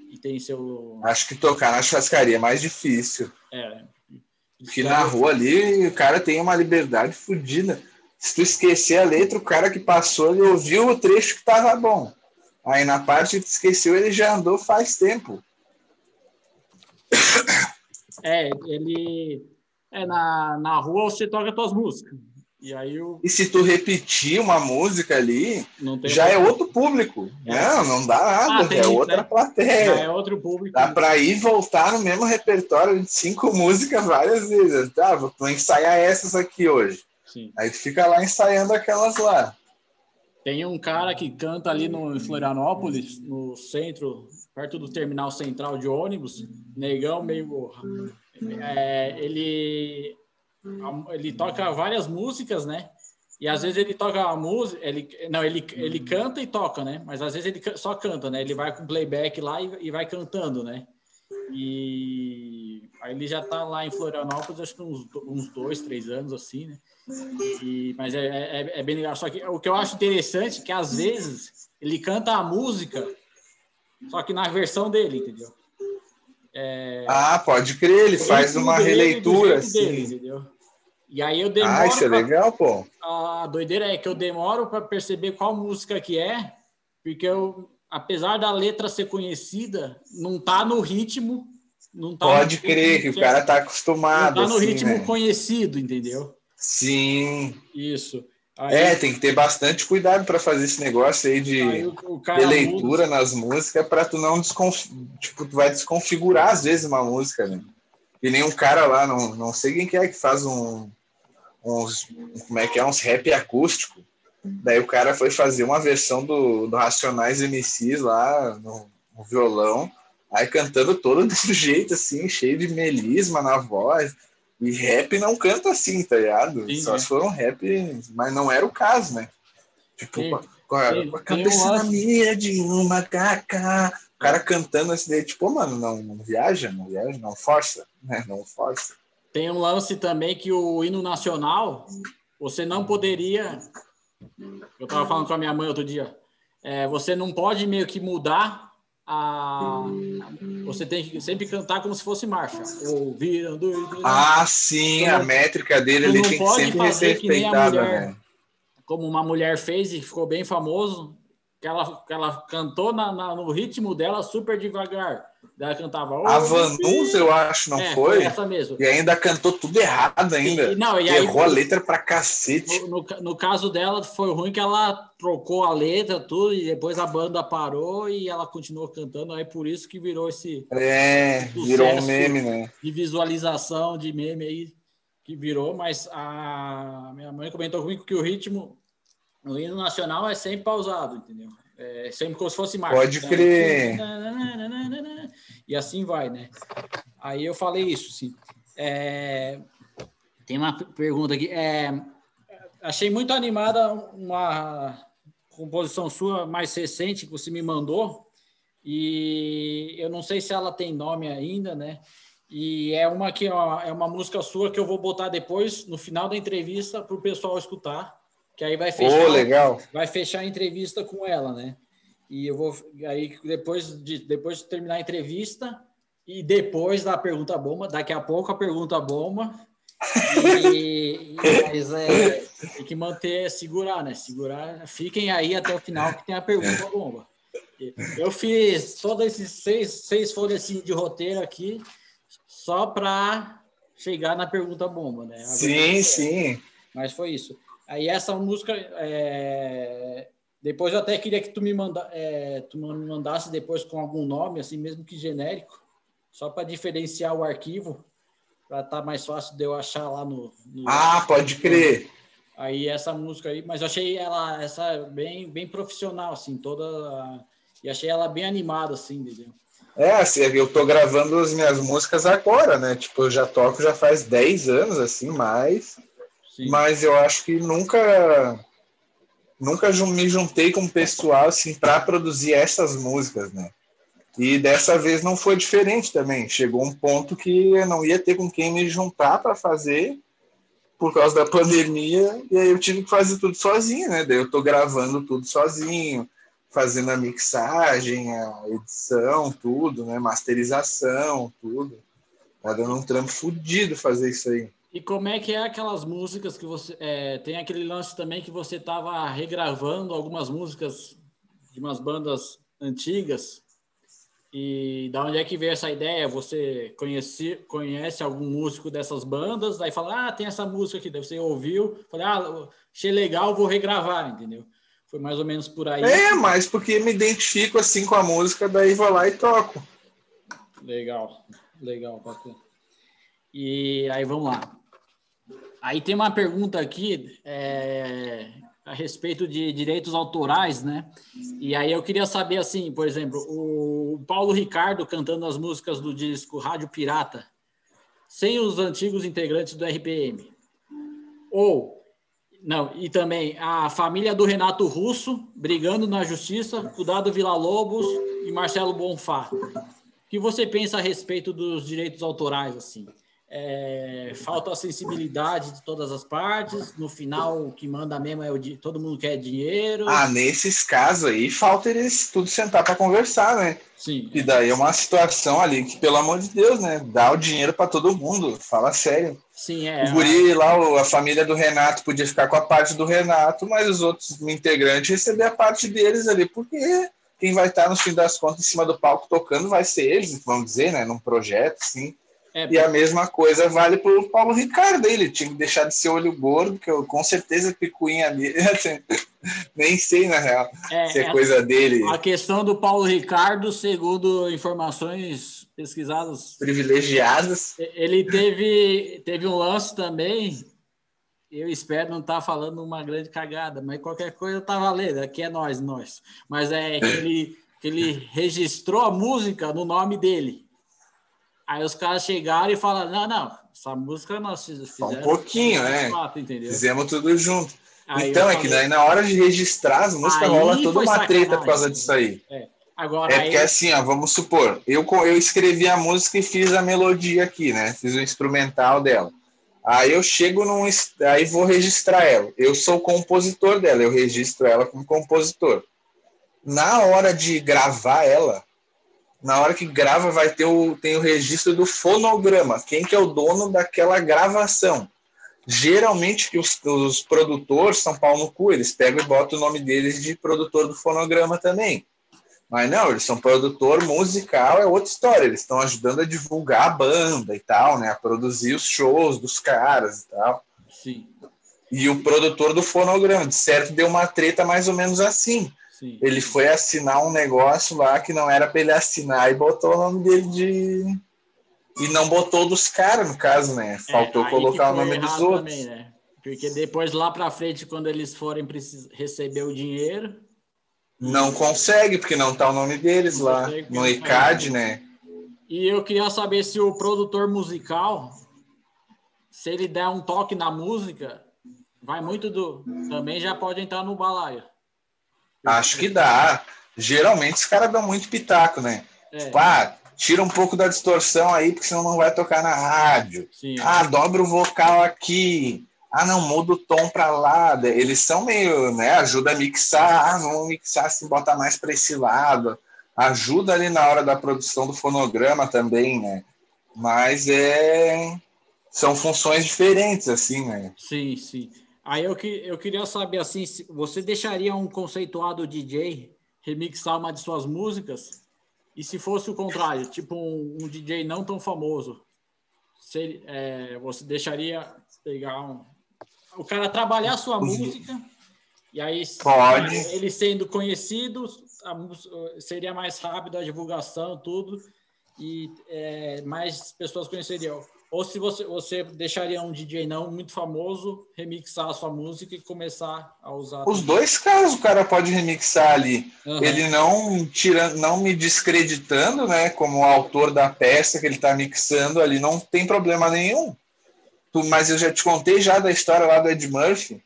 e tem seu. Acho que tocar na churrascaria é mais difícil. É. Porque na rua ali o cara tem uma liberdade fodida. Se tu esquecer a letra, o cara que passou, ele ouviu o trecho que tava bom. Aí na parte que esqueceu, ele já andou faz tempo. É, ele. É, na, na rua você toca suas músicas. E, aí eu... e se tu repetir uma música ali, já é outro público. É. Não, não dá nada, ah, é outra né? plateia. Já é outro público. Dá para ir voltar no mesmo repertório de cinco músicas várias vezes. Tá, vou ensaiar essas aqui hoje. Sim. Aí tu fica lá ensaiando aquelas lá. Tem um cara que canta ali no em Florianópolis, no centro, perto do terminal central de ônibus, negão meio é, ele ele toca várias músicas, né? E às vezes ele toca a música, ele não, ele, ele canta e toca, né? Mas às vezes ele só canta, né? Ele vai com playback lá e, e vai cantando, né? E aí ele já tá lá em Florianópolis, acho que uns, uns dois, três anos assim, né? E, mas é, é, é, bem legal. Só que o que eu acho interessante é que às vezes ele canta a música, só que na versão dele, entendeu? É... Ah, pode crer, ele faz uma releitura assim. Entendeu? E aí eu demoro. Ah, isso é legal, pô. A doideira é que eu demoro para perceber qual música que é, porque eu, apesar da letra ser conhecida, não tá no ritmo. Não tá Pode crer que o cara tá acostumado. Não tá no assim, ritmo né? conhecido, entendeu? Sim. Isso. Aí, é, tem que ter bastante cuidado para fazer esse negócio aí de, aí o, o de leitura muda. nas músicas para tu não desconf... tipo, tu vai desconfigurar às vezes uma música, né? E nem um cara lá, não, não sei quem que é que faz um uns como é que é uns rap acústico. Daí o cara foi fazer uma versão do, do Racionais MCs lá no, no violão, aí cantando todo desse jeito assim, cheio de melisma na voz. E rap não canta assim, tá ligado? Sim, Só é. se for um rap, mas não era o caso, né? Tipo, sim, com, a, sim, com a cabeça na mira de uma caca. O cara cantando assim, daí, tipo, mano, não, não viaja, não viaja, não força, né? Não força. Tem um lance também que o hino nacional, você não poderia. Eu estava falando com a minha mãe outro dia. É, você não pode meio que mudar a, você tem que sempre cantar como se fosse marcha. Ou virando. Ah, sim, então, a métrica dele ele tem que sempre ser respeitada, né? Como uma mulher fez e ficou bem famoso, que ela, que ela cantou na, na, no ritmo dela super devagar. Ela cantava. Oh, a Vanus, eu acho, não é, foi? Essa mesmo. E ainda cantou tudo errado ainda. E, não, e aí, Errou a letra pra cacete. No, no, no, caso dela, foi ruim que ela trocou a letra, tudo, e depois a banda parou e ela continuou cantando. Aí por isso que virou esse. É, virou um meme, né? De visualização de meme aí que virou, mas a minha mãe comentou comigo que o ritmo no hino nacional é sempre pausado, entendeu? É sempre como se fosse marcha. Pode crer. E assim vai, né? Aí eu falei isso, sim. É... Tem uma pergunta aqui. É... Achei muito animada uma composição sua mais recente que você me mandou. E eu não sei se ela tem nome ainda, né? E é uma que uma, é uma música sua que eu vou botar depois no final da entrevista para o pessoal escutar que aí vai fechar, oh, legal. vai fechar a entrevista com ela, né? E eu vou aí depois de depois de terminar a entrevista e depois da pergunta bomba, daqui a pouco a pergunta bomba. E, e mas é, tem que manter, segurar, né? Segurar. Fiquem aí até o final que tem a pergunta bomba. Eu fiz todos esses seis, seis folhas assim, de roteiro aqui só para chegar na pergunta bomba, né? Agora, sim, sim. Mas foi isso. Aí essa música, é... depois eu até queria que tu me, manda... É... tu me mandasse depois com algum nome, assim mesmo que genérico, só para diferenciar o arquivo, para estar tá mais fácil de eu achar lá no. no... Ah, pode crer. Aí essa música aí, mas eu achei ela essa bem bem profissional assim, toda e achei ela bem animada assim, entendeu? É, assim, eu tô gravando as minhas músicas agora, né? Tipo, eu já toco já faz 10 anos assim, mais Sim. mas eu acho que nunca nunca me juntei com pessoal assim para produzir essas músicas, né? E dessa vez não foi diferente também. Chegou um ponto que eu não ia ter com quem me juntar para fazer por causa da pandemia, e aí eu tive que fazer tudo sozinho, né? Daí eu tô gravando tudo sozinho, fazendo a mixagem, a edição, tudo, né? Masterização, tudo. Tá dando um trampo fodido fazer isso aí. E como é que é aquelas músicas que você. É, tem aquele lance também que você estava regravando algumas músicas de umas bandas antigas. E da onde é que veio essa ideia? Você conhece, conhece algum músico dessas bandas? Daí fala, ah, tem essa música aqui. Daí você ouviu, falei, ah, achei legal, vou regravar, entendeu? Foi mais ou menos por aí. É, mas porque me identifico assim com a música, daí vou lá e toco. Legal, legal, bacana. E aí vamos lá. Aí tem uma pergunta aqui é, a respeito de direitos autorais, né? E aí eu queria saber, assim, por exemplo, o Paulo Ricardo cantando as músicas do disco Rádio Pirata, sem os antigos integrantes do RPM. Ou, não, e também a família do Renato Russo brigando na justiça, o Dado Vila Lobos e Marcelo Bonfá. O que você pensa a respeito dos direitos autorais, assim? É, falta a sensibilidade de todas as partes. No final, o que manda mesmo é o de todo mundo quer dinheiro. Ah, nesses casos aí, falta eles tudo sentar para conversar, né? Sim. E daí é uma situação ali que, pelo amor de Deus, né? Dá o dinheiro para todo mundo, fala sério. Sim, é. O guri lá, a família do Renato podia ficar com a parte do Renato, mas os outros integrantes receber a parte deles ali, porque quem vai estar, no fim das contas, em cima do palco tocando vai ser eles, vamos dizer, né? Num projeto, sim. É, e a mesma coisa vale para o Paulo Ricardo. Ele tinha que deixar de ser olho gordo, que eu com certeza picuinha. Assim, nem sei, na real, é, se é, é coisa dele. A questão do Paulo Ricardo, segundo informações pesquisadas. Privilegiadas. Ele teve, teve um lance também. Eu espero não estar tá falando uma grande cagada, mas qualquer coisa tá valendo. Aqui é nós, nós. Mas é que ele, que ele registrou a música no nome dele. Aí os caras chegaram e falaram: não, não, essa música nós fizemos. Só um pouquinho, né? Fizemos tudo junto. Aí então, é que daí na hora de registrar as músicas rola toda uma sacanagem. treta por causa disso aí. É. Agora, é porque aí... assim, ó, vamos supor, eu, eu escrevi a música e fiz a melodia aqui, né? Fiz o instrumental dela. Aí eu chego num. Aí vou registrar ela. Eu sou o compositor dela, eu registro ela como compositor. Na hora de gravar ela, na hora que grava vai ter o, tem o registro do fonograma, quem que é o dono daquela gravação. Geralmente que os, os produtores são pau no cu, eles pegam e botam o nome deles de produtor do fonograma também. Mas não, eles são produtor musical, é outra história. Eles estão ajudando a divulgar a banda e tal, né? A produzir os shows dos caras e tal. Sim. E o produtor do fonograma, de certo, deu uma treta mais ou menos assim. Sim. Ele foi assinar um negócio lá que não era para ele assinar e botou o nome dele de. E não botou dos caras, no caso, né? É, Faltou é, colocar o nome dos outros. Também, né? Porque depois lá para frente, quando eles forem receber o dinheiro. Não consegue, porque não tá o nome deles lá. No ICAD, né? E eu queria saber se o produtor musical, se ele der um toque na música, vai muito do. Também já pode entrar no balaio. Acho que dá. Geralmente os caras dão muito pitaco, né? É. Tipo, ah, tira um pouco da distorção aí, porque senão não vai tocar na rádio. Sim, ah, dobra o vocal aqui. Ah, não, muda o tom para lá. Eles são meio, né? Ajuda a mixar. Ah, vamos mixar assim, bota mais para esse lado. Ajuda ali na hora da produção do fonograma também, né? Mas é. São funções diferentes, assim, né? Sim, sim. Aí eu, que, eu queria saber assim, você deixaria um conceituado DJ remixar uma de suas músicas? E se fosse o contrário, tipo um, um DJ não tão famoso, se, é, você deixaria pegar um, o cara trabalhar a sua música e aí Pode. ele sendo conhecido a, seria mais rápido a divulgação tudo e é, mais pessoas conheceriam ou se você, você deixaria um DJ não muito famoso remixar a sua música e começar a usar. Os dois casos o cara pode remixar ali. Uhum. Ele não tirando, não me descreditando, né, como autor da peça que ele está mixando ali, não tem problema nenhum. Tu, mas eu já te contei já da história lá do Ed Murphy.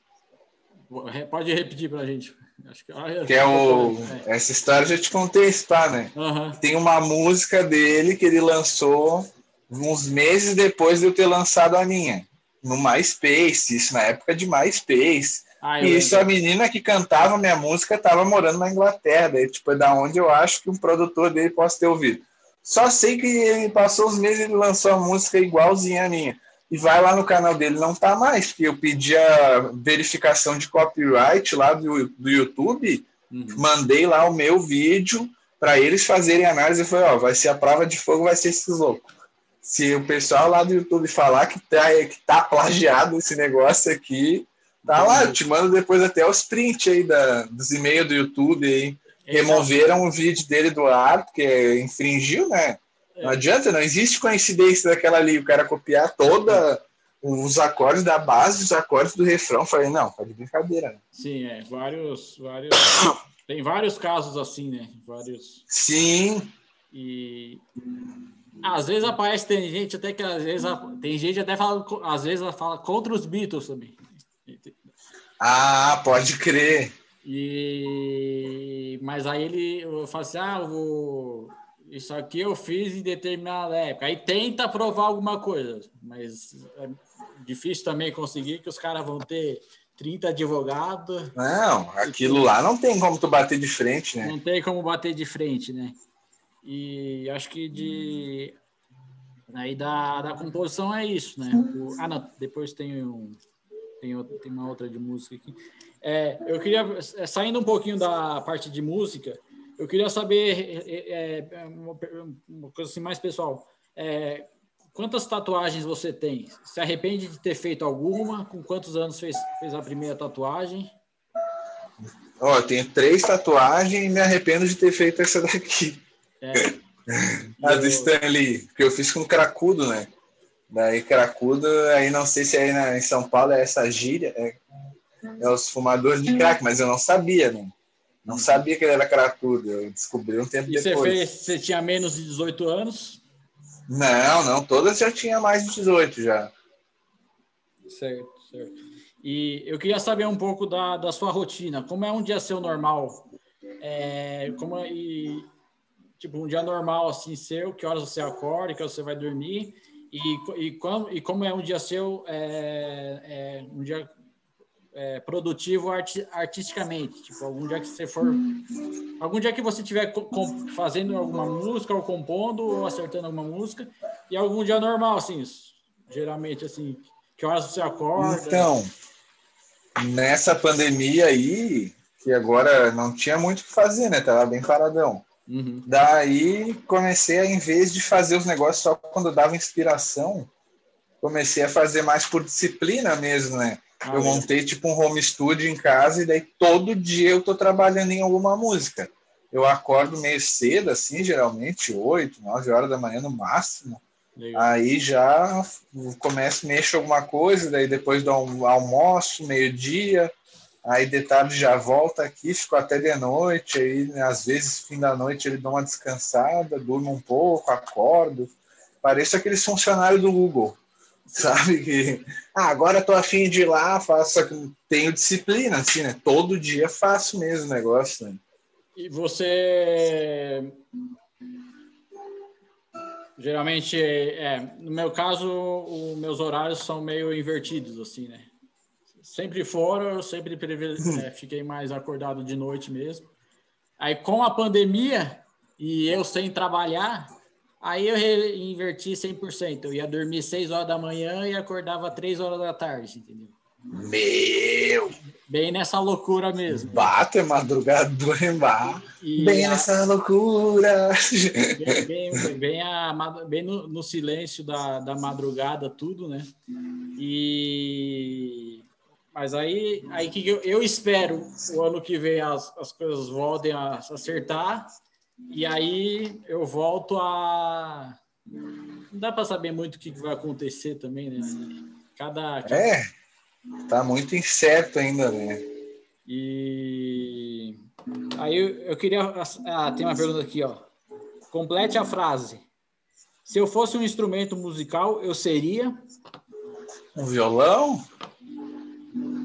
Pode repetir para a gente. Acho que, ah, que é o. É. Essa história eu já te contei, pá, né? Uhum. Tem uma música dele que ele lançou uns meses depois de eu ter lançado a minha, no MySpace, isso na época de MySpace. Ah, e isso a menina que cantava minha música estava morando na Inglaterra, daí, tipo, é da onde eu acho que um produtor dele possa ter ouvido. Só sei que ele passou uns meses e ele lançou a música igualzinha a minha. E vai lá no canal dele, não tá mais, porque eu pedi a verificação de copyright lá do, do YouTube, uhum. mandei lá o meu vídeo, para eles fazerem análise, foi, ó, vai ser a prova de fogo, vai ser esses loucos. Se o pessoal lá do YouTube falar que tá, que tá plagiado esse negócio aqui, tá lá, eu te mando depois até os prints aí da, dos e-mails do YouTube aí. Removeram o vídeo dele do ar, porque infringiu, né? Não adianta, não existe coincidência daquela ali, o cara copiar toda os acordes da base, os acordes do refrão. Falei, não, tá de brincadeira. Né? Sim, é, vários, vários, tem vários casos assim, né? Vários. Sim. E às vezes aparece, tem gente até que às vezes tem gente até fala, às vezes ela fala contra os Beatles também. Ah, pode crer. E mas aí ele eu falo assim, ah, vou isso aqui eu fiz em determinada época. Aí tenta provar alguma coisa, mas é difícil também conseguir que os caras vão ter 30 advogados. Não, aquilo lá não tem como tu bater de frente, né? Não tem como bater de frente, né? E acho que de aí da, da composição é isso, né? O, ah, não, depois tem um tem, outra, tem uma outra de música aqui. É, eu queria é, saindo um pouquinho da parte de música, eu queria saber é, é, uma, uma, coisa assim mais pessoal. É, quantas tatuagens você tem? Se arrepende de ter feito alguma? Com quantos anos fez, fez a primeira tatuagem? Ó, eu tenho três tatuagens e me arrependo de ter feito essa daqui. É. a do Stanley, que eu fiz com cracudo, né? Daí cracudo, aí não sei se aí na, em São Paulo é essa gíria, é, é os fumadores de crack, mas eu não sabia, né? Não sabia que ele era cracudo, eu descobri um tempo e depois. Você, fez, você tinha menos de 18 anos? Não, não, todas já tinha mais de 18 já. Certo, certo. E eu queria saber um pouco da, da sua rotina. Como é um dia seu normal? É, como é, e, tipo, um dia normal assim seu, que horas você acorda, que horas você vai dormir? E, e, como, e como é um dia seu, é, é um dia é, produtivo arti artisticamente. Tipo, algum dia que você for. Algum dia que você estiver fazendo alguma música, ou compondo, ou acertando alguma música, e algum dia normal, assim, geralmente, assim, que horas você acorda. Então, nessa pandemia aí, que agora não tinha muito o que fazer, né? Tava bem paradão. Uhum. Daí comecei a, em vez de fazer os negócios só quando dava inspiração, comecei a fazer mais por disciplina mesmo, né? Ah, eu montei tipo um home studio em casa e daí todo dia eu tô trabalhando em alguma música. Eu acordo meio cedo, assim, geralmente, 8, 9 horas da manhã no máximo. Legal. Aí já começo, mexo alguma coisa, daí depois do almoço, meio-dia, aí de tarde já volta aqui, fico até de noite, aí às vezes fim da noite ele dá uma descansada, durmo um pouco, acordo. Pareço aqueles funcionários do Google sabe? Que, ah, agora tô afim de ir lá, faço, tenho disciplina, assim, né? Todo dia faço mesmo o negócio, né? E você geralmente, é, no meu caso, os meus horários são meio invertidos, assim, né? Sempre fora, eu sempre é, fiquei mais acordado de noite mesmo. Aí, com a pandemia e eu sem trabalhar, Aí eu inverti 100%. Eu ia dormir 6 horas da manhã e acordava 3 horas da tarde, entendeu? Meu! Bem nessa loucura mesmo. Bate madrugador em bar. Bem a... nessa loucura. Bem, bem, bem, a, bem no, no, silêncio da, da madrugada, tudo, né? E... Mas aí, aí que eu, eu espero o ano que vem as, as coisas voltem a acertar e aí eu volto a. Não dá para saber muito o que vai acontecer também, né? Cada. É, tá muito incerto ainda, né? E aí eu, eu queria. Ah, tem uma pergunta aqui, ó. Complete a frase. Se eu fosse um instrumento musical, eu seria. Um violão?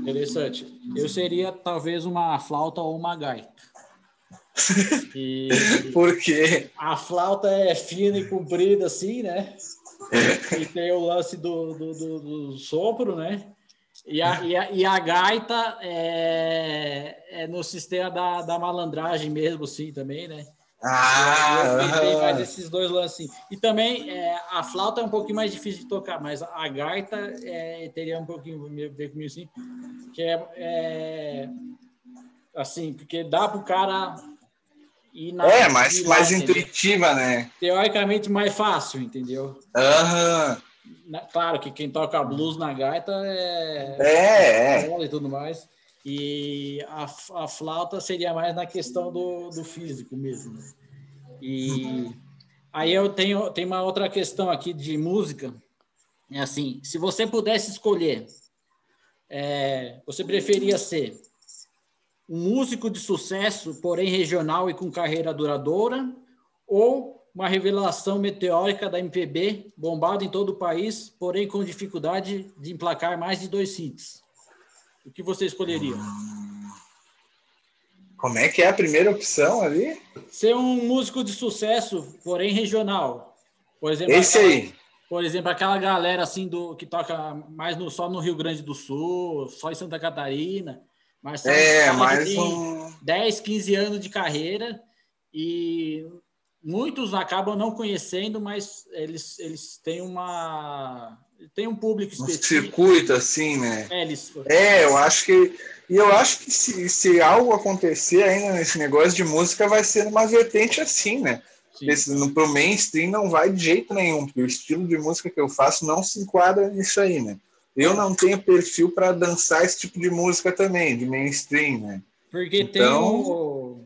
Interessante. Eu seria talvez uma flauta ou uma gaita. E Por quê? A flauta é fina e comprida assim, né? E tem o lance do, do, do, do sopro, né? E a, e a, e a gaita é, é, no sistema da, da malandragem mesmo, sim, também, né? Ah! Eu mais esses dois lances. Assim. E também é, a flauta é um pouquinho mais difícil de tocar, mas a gaita é, teria um pouquinho ver comigo assim, que é, é assim, porque dá para o cara E na, é, mais, e mais lá, intuitiva, né? Teoricamente mais fácil, entendeu? Aham. Claro que quem toca blues na gaita é. É, é. E tudo mais. E a, a flauta seria mais na questão do, do físico mesmo. Né? E aí eu tenho, tenho uma outra questão aqui de música. É assim, se você pudesse escolher, é, você preferia ser um músico de sucesso, porém regional e com carreira duradoura, ou uma revelação meteórica da MPB, bombada em todo o país, porém com dificuldade de emplacar mais de dois hits? O que você escolheria? Como é que é a primeira opção ali? Ser um músico de sucesso, porém regional. Por exemplo, Esse aquela, aí. Por exemplo, aquela galera assim do que toca mais no, só no Rio Grande do Sul, só em Santa Catarina. Mas é, mais um... 10, 15 anos de carreira e muitos acabam não conhecendo, mas eles, eles têm uma tem um público específico. Um circuito assim, né? É, eles... é, eu acho que e eu acho que se, se algo acontecer ainda nesse negócio de música vai ser uma vertente assim, né? Esse, no pro mainstream não vai de jeito nenhum, porque o estilo de música que eu faço não se enquadra nisso aí, né? Eu não tenho perfil para dançar esse tipo de música também, de mainstream, né? Porque então,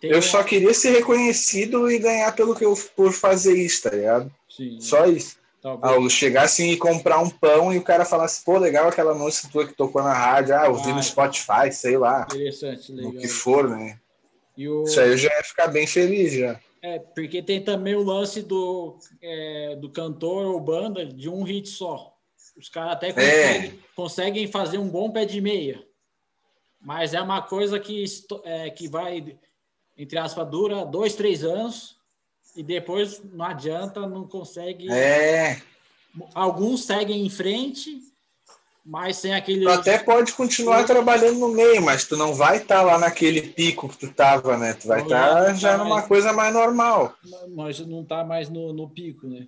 tem, tem eu só queria ser reconhecido e ganhar pelo que eu por fazer isso, tá ligado? Sim. Só isso. Talvez. Ao chegar assim e comprar um pão e o cara falar assim, pô, legal aquela música tua que tocou na rádio, ah, ouvi ah, no Spotify, sei lá. Interessante, legal. O que for, né? O... Isso aí eu já ia ficar bem feliz já. É, porque tem também o lance do, é, do cantor ou banda de um hit só. Os caras até conseguem, é. conseguem, fazer um bom pé de meia. Mas é uma coisa que, é, que vai, entre aspas, dura dois, três anos e depois não adianta, não consegue. É. Alguns seguem em frente, mas sem aquele. Tu até pode continuar trabalhando no meio, mas tu não vai estar tá lá naquele pico que tu tava, né? Tu vai estar tá já tá numa mais... coisa mais normal. Mas não tá mais no, no pico, né?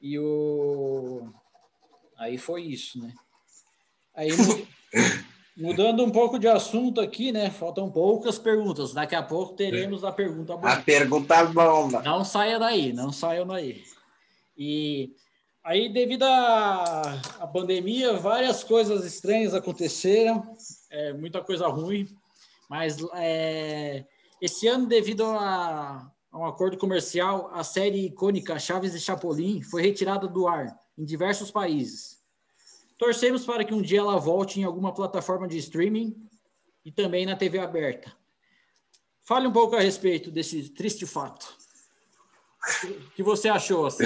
E o. Aí foi isso, né? Aí Mudando um pouco de assunto aqui, né? Faltam poucas perguntas. Daqui a pouco teremos a pergunta bomba. A pergunta bomba. Não saia daí, não saiam daí. E aí, devido à, pandemia, várias coisas estranhas aconteceram, é, muita coisa ruim. Mas é, esse ano, devido a, a um acordo comercial, a série icônica Chaves e Chapolin foi retirada do ar em diversos países. Torcemos para que um dia ela volte em alguma plataforma de streaming e também na TV aberta. Fale um pouco a respeito desse triste fato. O que você achou? Assim?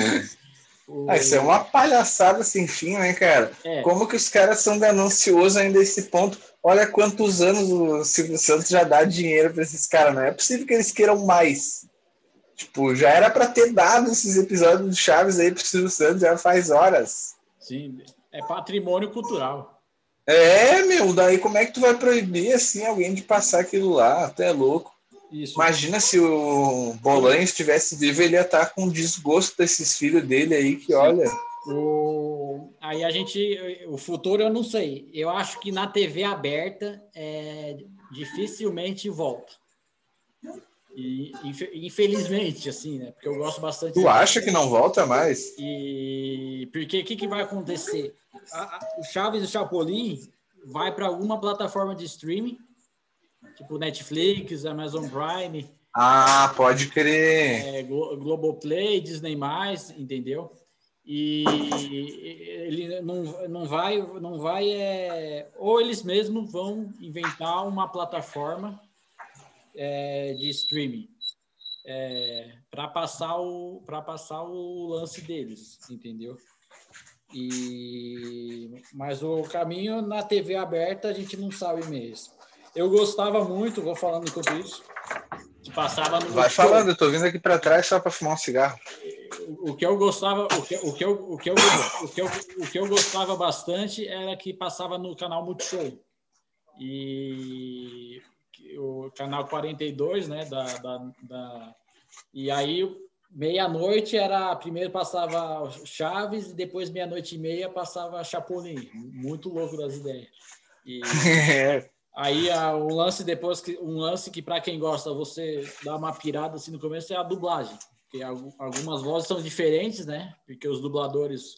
O... Ah, isso é uma palhaçada sem fim, né, cara? É. Como que os caras são gananciosos ainda esse ponto? Olha quantos anos o Silvio Santos já dá dinheiro para esses caras. Não é possível que eles queiram mais. Tipo, já era para ter dado esses episódios de Chaves aí pro Silvio Santos já faz horas. Sim, é patrimônio cultural. É, meu, daí como é que tu vai proibir assim alguém de passar aquilo lá? Até é louco. Isso. Imagina se o Bolanho estivesse vivo, ele ia estar com desgosto desses filhos dele aí, que Sim. olha. O... Aí a gente. O futuro eu não sei. Eu acho que na TV aberta é, dificilmente volta. E, infelizmente, assim, né? Porque eu gosto bastante. Tu acha que não volta mais? E porque o que, que vai acontecer? A, a, o Chaves e o Chapolin vai para alguma plataforma de streaming, tipo Netflix, Amazon Prime. Ah, pode crer. É, Globoplay, Disney+, entendeu? E ele não, não vai, não vai é, ou eles mesmos vão inventar uma plataforma é, de streaming é, para passar o para passar o lance deles, entendeu? E mas o caminho na TV aberta a gente não sabe mesmo. Eu gostava muito, vou falando enquanto isso, que passava no Vai falando, eu tô vindo aqui para trás só para fumar um cigarro. O que eu gostava, o que, o que, eu, o que, eu, o que, eu, o que eu gostava bastante era que passava no canal Multishow. E o canal 42, né? Da, da, da... E aí, meia-noite era. Primeiro passava Chaves e depois, meia-noite e meia, passava Chapolin. Muito louco das ideias. E Aí um lance depois que um lance que para quem gosta você dá uma pirada assim no começo é a dublagem, porque algumas vozes são diferentes, né? Porque os dubladores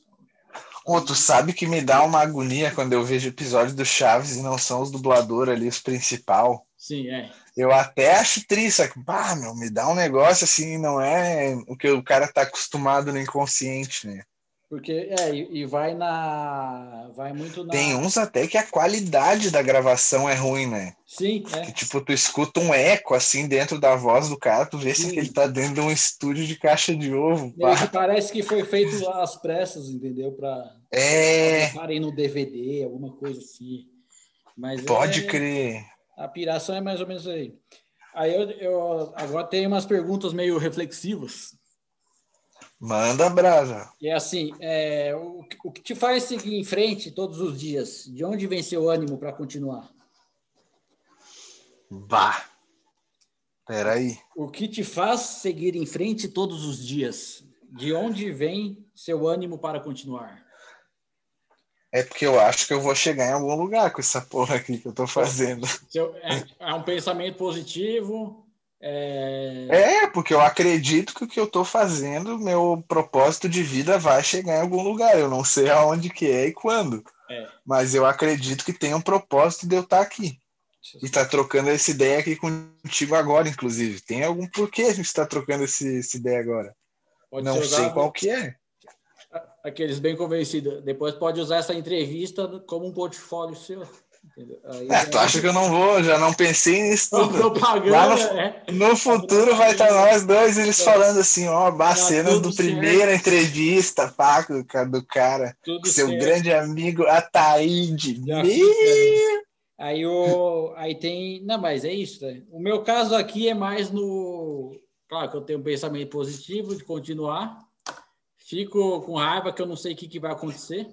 Pô, tu sabe que me dá uma agonia quando eu vejo episódios do Chaves e não são os dubladores ali, os principal. Sim, é. Eu até acho triste, bah, meu, me dá um negócio assim, não é o que o cara tá acostumado no inconsciente, né? Porque, é, e vai na. Vai muito na. Tem uns até que a qualidade da gravação é ruim, né? Sim, é. Que, tipo, tu escuta um eco assim dentro da voz do cara, tu vê Sim. se ele tá dentro de um estúdio de caixa de ovo. parece que foi feito às pressas, entendeu? Pra é. Parem no DVD, alguma coisa assim. Mas Pode é... crer. A piração é mais ou menos aí. Aí eu, eu agora tem umas perguntas meio reflexivas. Manda brasa. E é assim, é, o, o que te faz seguir em frente todos os dias? De onde vem seu ânimo para continuar? Bah. Peraí. O que te faz seguir em frente todos os dias? De onde vem seu ânimo para continuar? É porque eu acho que eu vou chegar em algum lugar com essa porra aqui que eu tô fazendo. É, é um pensamento positivo, é... é, porque eu acredito que o que eu estou fazendo, meu propósito de vida vai chegar em algum lugar. Eu não sei aonde que é e quando. É. Mas eu acredito que tem um propósito de eu estar tá aqui. E estar tá trocando essa ideia aqui contigo agora, inclusive. Tem algum porquê a gente está trocando esse, essa ideia agora? Pode não sei qual que é. Aqueles bem convencidos. Depois pode usar essa entrevista como um portfólio seu. É, tu acha que eu não vou? Já não pensei nisso tudo. Lá no, é. no futuro vai estar nós dois, eles é. falando assim, ó, a cena do primeira entrevista, pá, do cara, tudo seu certo. grande amigo Ataíde. Aí, o, aí tem. Não, mas é isso, né? O meu caso aqui é mais no. Claro que eu tenho um pensamento positivo de continuar. Fico com raiva que eu não sei o que, que vai acontecer.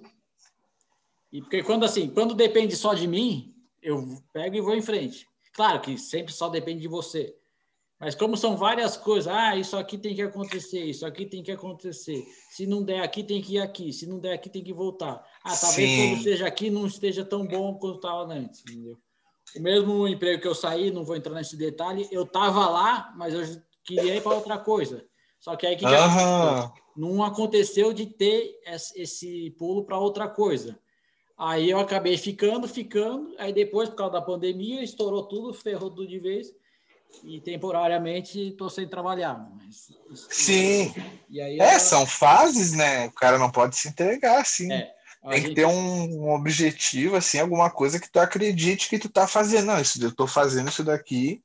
E porque quando assim, quando depende só de mim, eu pego e vou em frente. Claro que sempre só depende de você. Mas como são várias coisas, ah, isso aqui tem que acontecer, isso aqui tem que acontecer. Se não der aqui, tem que ir aqui. Se não der aqui, tem que voltar. Ah, talvez Sim. quando seja aqui não esteja tão bom quanto estava antes, entendeu? O mesmo emprego que eu saí, não vou entrar nesse detalhe, eu estava lá, mas eu queria ir para outra coisa. Só que aí que, uhum. não aconteceu de ter esse pulo para outra coisa. Aí eu acabei ficando, ficando. Aí depois, por causa da pandemia, estourou tudo, ferrou tudo de vez. E temporariamente estou sem trabalhar. Mas, Sim. E aí, é, são fases, né? O cara não pode se entregar assim. É, Tem gente... que ter um, um, objetivo, assim, alguma coisa que tu acredite que tu tá fazendo. Não, isso, eu tô fazendo isso daqui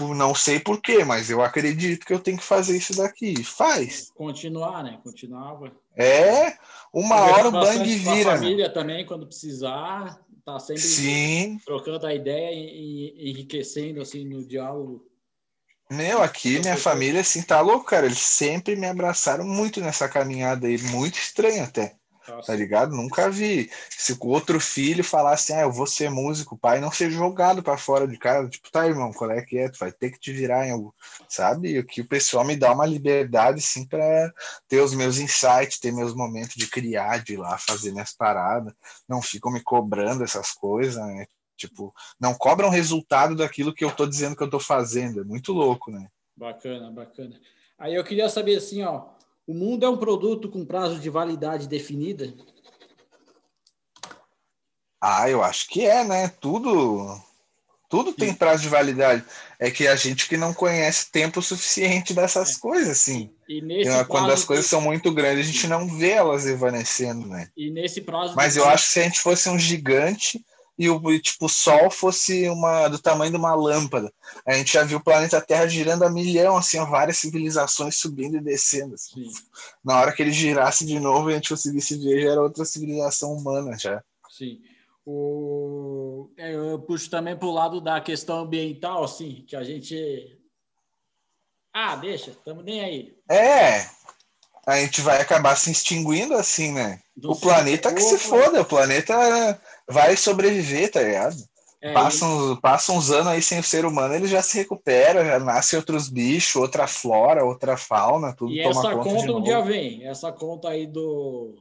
por não sei porquê, mas eu acredito que eu tenho que fazer isso daqui. Faz. Continuar, né? Continuava. É, uma hora o bang vira. A família né? também, quando precisar, tá sempre Sim. trocando a ideia e enriquecendo assim no diálogo. Meu, aqui minha família assim tá louco, cara. Eles sempre me abraçaram muito nessa caminhada aí, muito estranho até. Tá ligado? Nunca vi. Se o outro filho falasse, ah, eu vou ser músico, pai não ser jogado para fora de casa, tipo, tá, irmão, qual é que é? Tu vai ter que te virar em algo, sabe? O que o pessoal me dá uma liberdade, sim, para ter os meus insights, ter meus momentos de criar, de ir lá fazer minhas paradas. Não ficam me cobrando essas coisas, né? Tipo, não cobram resultado daquilo que eu tô dizendo que eu tô fazendo. É muito louco, né? Bacana, bacana. Aí eu queria saber assim, ó, o mundo é um produto com prazo de validade definida? Ah, eu acho que é, né? Tudo tudo tem prazo de validade. É que a gente que não conhece tempo suficiente dessas é. coisas, assim. E nesse Quando as coisas são muito grandes, a gente não vê elas evanescendo, né? E nesse prazo. Mas eu acho que se a gente fosse um gigante, e o tipo, o Sol fosse uma do tamanho de uma lâmpada. A gente já viu o planeta Terra girando a milhão, assim, ó, várias civilizações subindo e descendo. Assim. Na hora que ele girasse de novo e a gente conseguisse ver, já era outra civilização humana já. Sim. O... É, eu puxo também para o lado da questão ambiental, assim, que a gente. Ah, deixa, estamos nem aí. É, a gente vai acabar se extinguindo assim, né? Do o planeta que se foda, o planeta vai sobreviver, tá ligado? É, passa, uns, passa uns anos aí sem o ser humano, ele já se recupera, já nasce outros bichos, outra flora, outra fauna, tudo e toma essa conta conta um dia vem, essa conta aí do,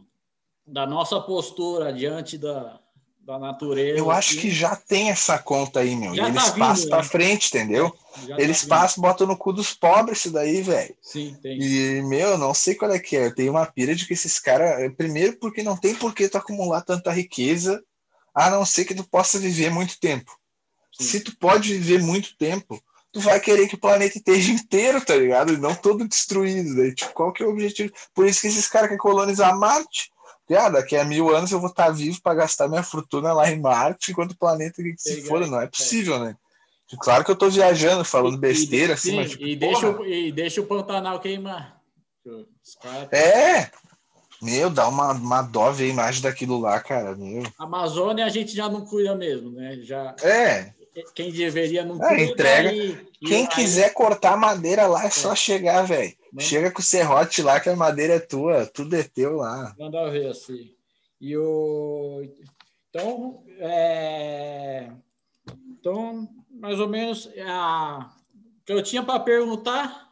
da nossa postura diante da, da natureza. Eu acho assim. que já tem essa conta aí, meu. Já e tá eles vindo, passam pra né? frente, entendeu? Já tá Eles vindo. passam, botam no cu dos pobres isso daí, velho. Sim, tem. E, meu, não sei qual é que é. Eu tenho uma pira de que esses caras. Primeiro, porque não tem por que tu acumular tanta riqueza, a não ser que tu possa viver muito tempo. Sim. Se tu pode viver muito tempo, tu vai querer que o planeta esteja inteiro, tá ligado? E não todo destruído. Daí, tipo, qual que é o objetivo? Por isso que esses caras querem colonizar Marte. Ah, daqui a mil anos eu vou estar vivo para gastar minha fortuna lá em Marte, enquanto o planeta que se foda. Não é é. possível, né? Claro que eu tô viajando, falando E- besteira, e, assim, sim, mas tipo, e, deixa, o- e deixa o Pantanal queimar. Caras- É! Meu, dá uma, uma dó ver a imagem daquilo lá, cara. Meu. A Amazônia a gente já não cuida mesmo, né? Já, É, quem deveria não É, cuida. entrega. e- e quem quiser cortar madeira lá é só chegar, velho. Manda- Chega com o serrote lá que a madeira é tua, tudo é teu lá. Manda ver, assim. E o... Então, é... então, mais ou menos, a... o que eu tinha para perguntar,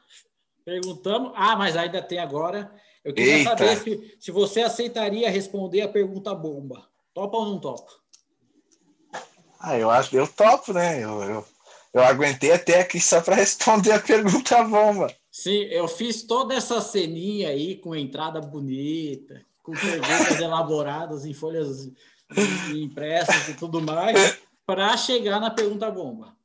perguntamos. Ah, mas ainda tem agora. Eu queria Eita. saber se, se você aceitaria responder a pergunta bomba. Topa ou não topa? Ah, eu acho, eu topo, né? Eu, eu, eu aguentei até aqui só para responder a pergunta bomba. Sim, eu fiz toda essa ceninha aí com entrada bonita, com perguntas elaboradas em folhas impressas e tudo mais, para chegar na pergunta bomba.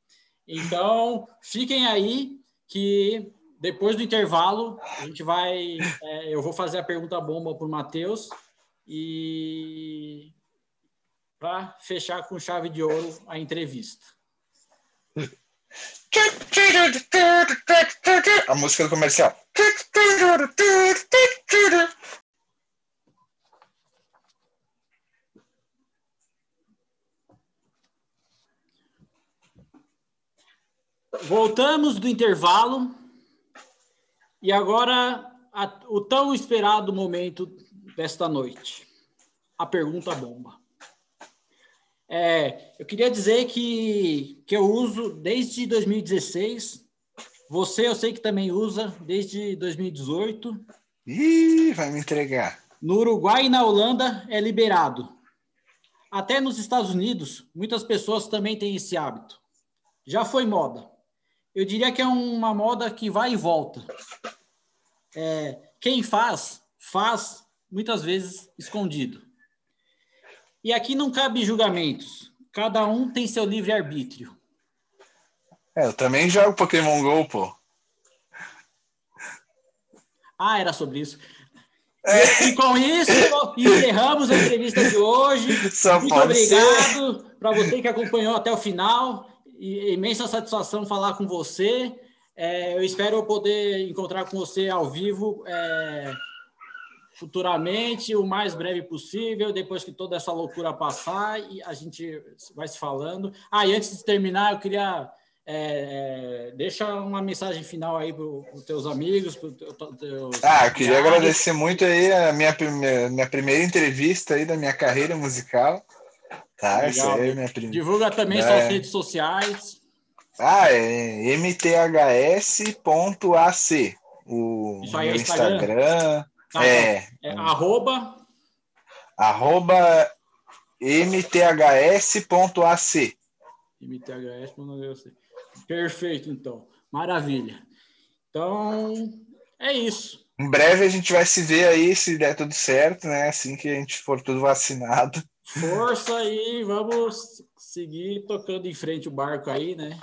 Então, fiquem aí que depois do intervalo a gente vai, é, eu vou fazer a pergunta bomba para o Matheus e para fechar com chave de ouro a entrevista. A música do comercial. Voltamos do intervalo e agora a- o tão esperado momento desta noite, a pergunta bomba. É, eu queria dizer que, que eu uso desde 2016, você eu sei que também usa desde 2018. Ih, vai me entregar. No Uruguai e na Holanda é liberado. Até nos Estados Unidos, muitas pessoas também têm esse hábito. Já foi moda. Eu diria que é uma moda que vai e volta. É, quem faz, faz muitas vezes escondido. E aqui não cabe julgamentos. Cada um tem seu livre-arbítrio. É, eu também jogo Pokémon GO, pô. Ah, era sobre isso. E com isso, encerramos a entrevista de hoje. Só Muito obrigado para você que acompanhou até o final. E, imensa satisfação falar com você. É, eu espero poder encontrar com você ao vivo é, futuramente, o mais breve possível, depois que toda essa loucura passar e a gente vai se falando. Ah, e antes de terminar, eu queria é, é, deixa uma mensagem final aí para os teus amigos, para os teus Ah, eu queria agradecer muito aí a minha, prime- minha primeira entrevista aí da minha carreira musical. Tá, Legal. aí é minha primeira. Divulga também É. suas redes sociais. Ah, é mths.ac. O Isso aí é Instagram? Instagram. Tá, é, É, arroba arroba mths.ac. MTHS, não eu sei. Perfeito, então. Maravilha. Então, é isso. Em breve a gente vai se ver aí, se der tudo certo, né? Assim que a gente for tudo vacinado. Força e vamos seguir tocando em frente o barco aí, né?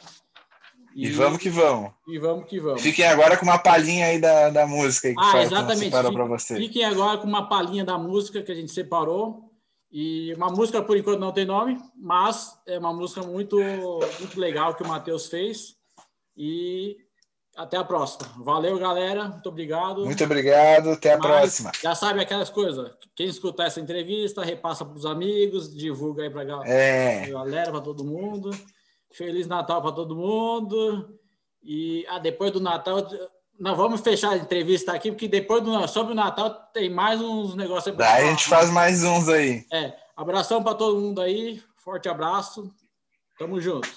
E, vamos que vamos. E vamos que vamos. Fiquem agora com uma palhinha aí da, da música aí que Ah, foi- exatamente. para você. Fiquem agora com uma palhinha da música que a gente separou. E uma música, por enquanto, não tem nome, mas é uma música muito, muito legal que o Matheus fez. E até a próxima. Valeu, galera. Muito obrigado. Muito obrigado, até a Mas próxima. Já sabe aquelas coisas. Quem escutar essa entrevista, repassa para os amigos, divulga aí para a É, galera, para todo mundo. Feliz Natal para todo mundo. E ah, depois do Natal, nós vamos fechar a entrevista aqui, porque depois do sobre o Natal tem mais uns negócios daí a gente faz mais uns aí. É, abração para todo mundo aí. Forte abraço. Tamo junto.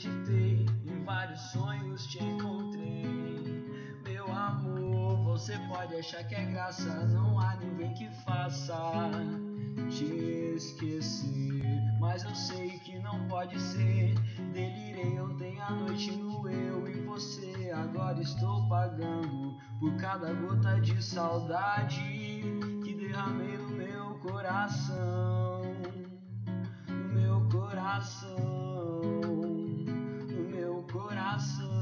acreditei, em vários sonhos te encontrei. Meu amor, você pode achar que é graça, não há ninguém que faça te esquecer. Mas eu sei que não pode ser, delirei ontem à noite no eu e você. Agora estou pagando por cada gota de saudade que derramei no meu coração. No meu coração coração.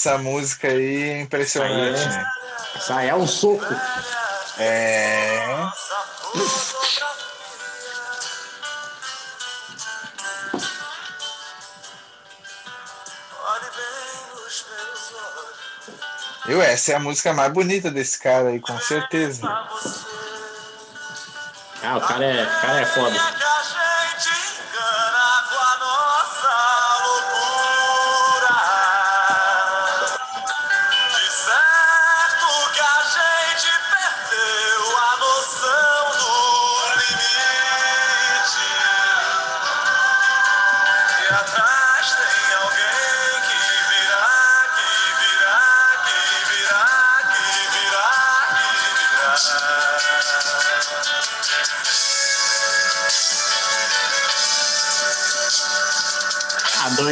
Essa música aí é impressionante, Aí é. né? Isso aí é um soco. É. Eu, essa é a música mais bonita desse cara aí, com certeza. Ah, o cara é, o cara é foda.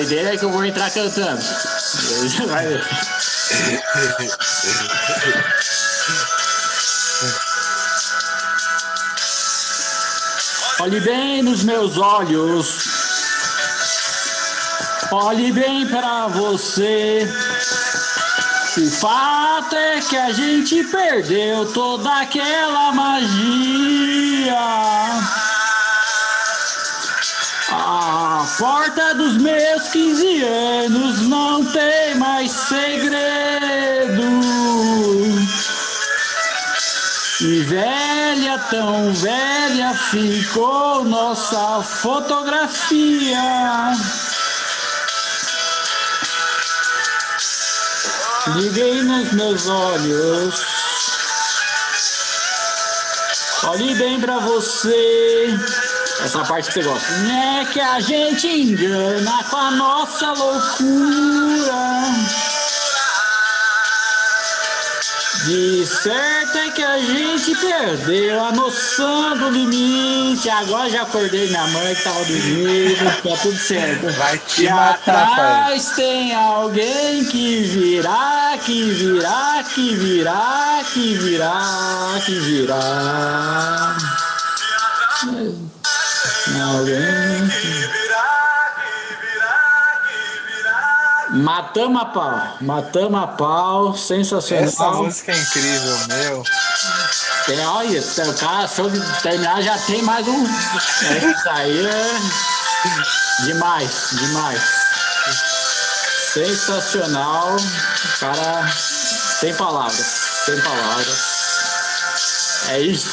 Doideira é que eu vou entrar cantando. Vai ver. Olhe bem nos meus olhos. Olhe bem para você. O fato é que a gente perdeu toda aquela magia. Porta dos meus 15 anos não tem mais segredo. E velha, tão velha ficou nossa fotografia. Liguei nos meus olhos. Olhe bem pra você. Essa parte que você gosta. É que a gente engana com a nossa loucura. De certo é que a gente perdeu a noção do limite. Agora já acordei minha mãe que tava dormindo, tá tudo certo. Vai te E matar, pai. atrás tem alguém que virá, que virá, que virá, que virá, que virá. Que Virá, virá. Matamos a pau, matamos a pau, sensacional. Essa música é incrível, meu. Tem, olha, o cara, se eu terminar, já tem mais um. É, isso aí é demais, demais. Sensacional. Cara, sem palavras, sem palavras. É isso.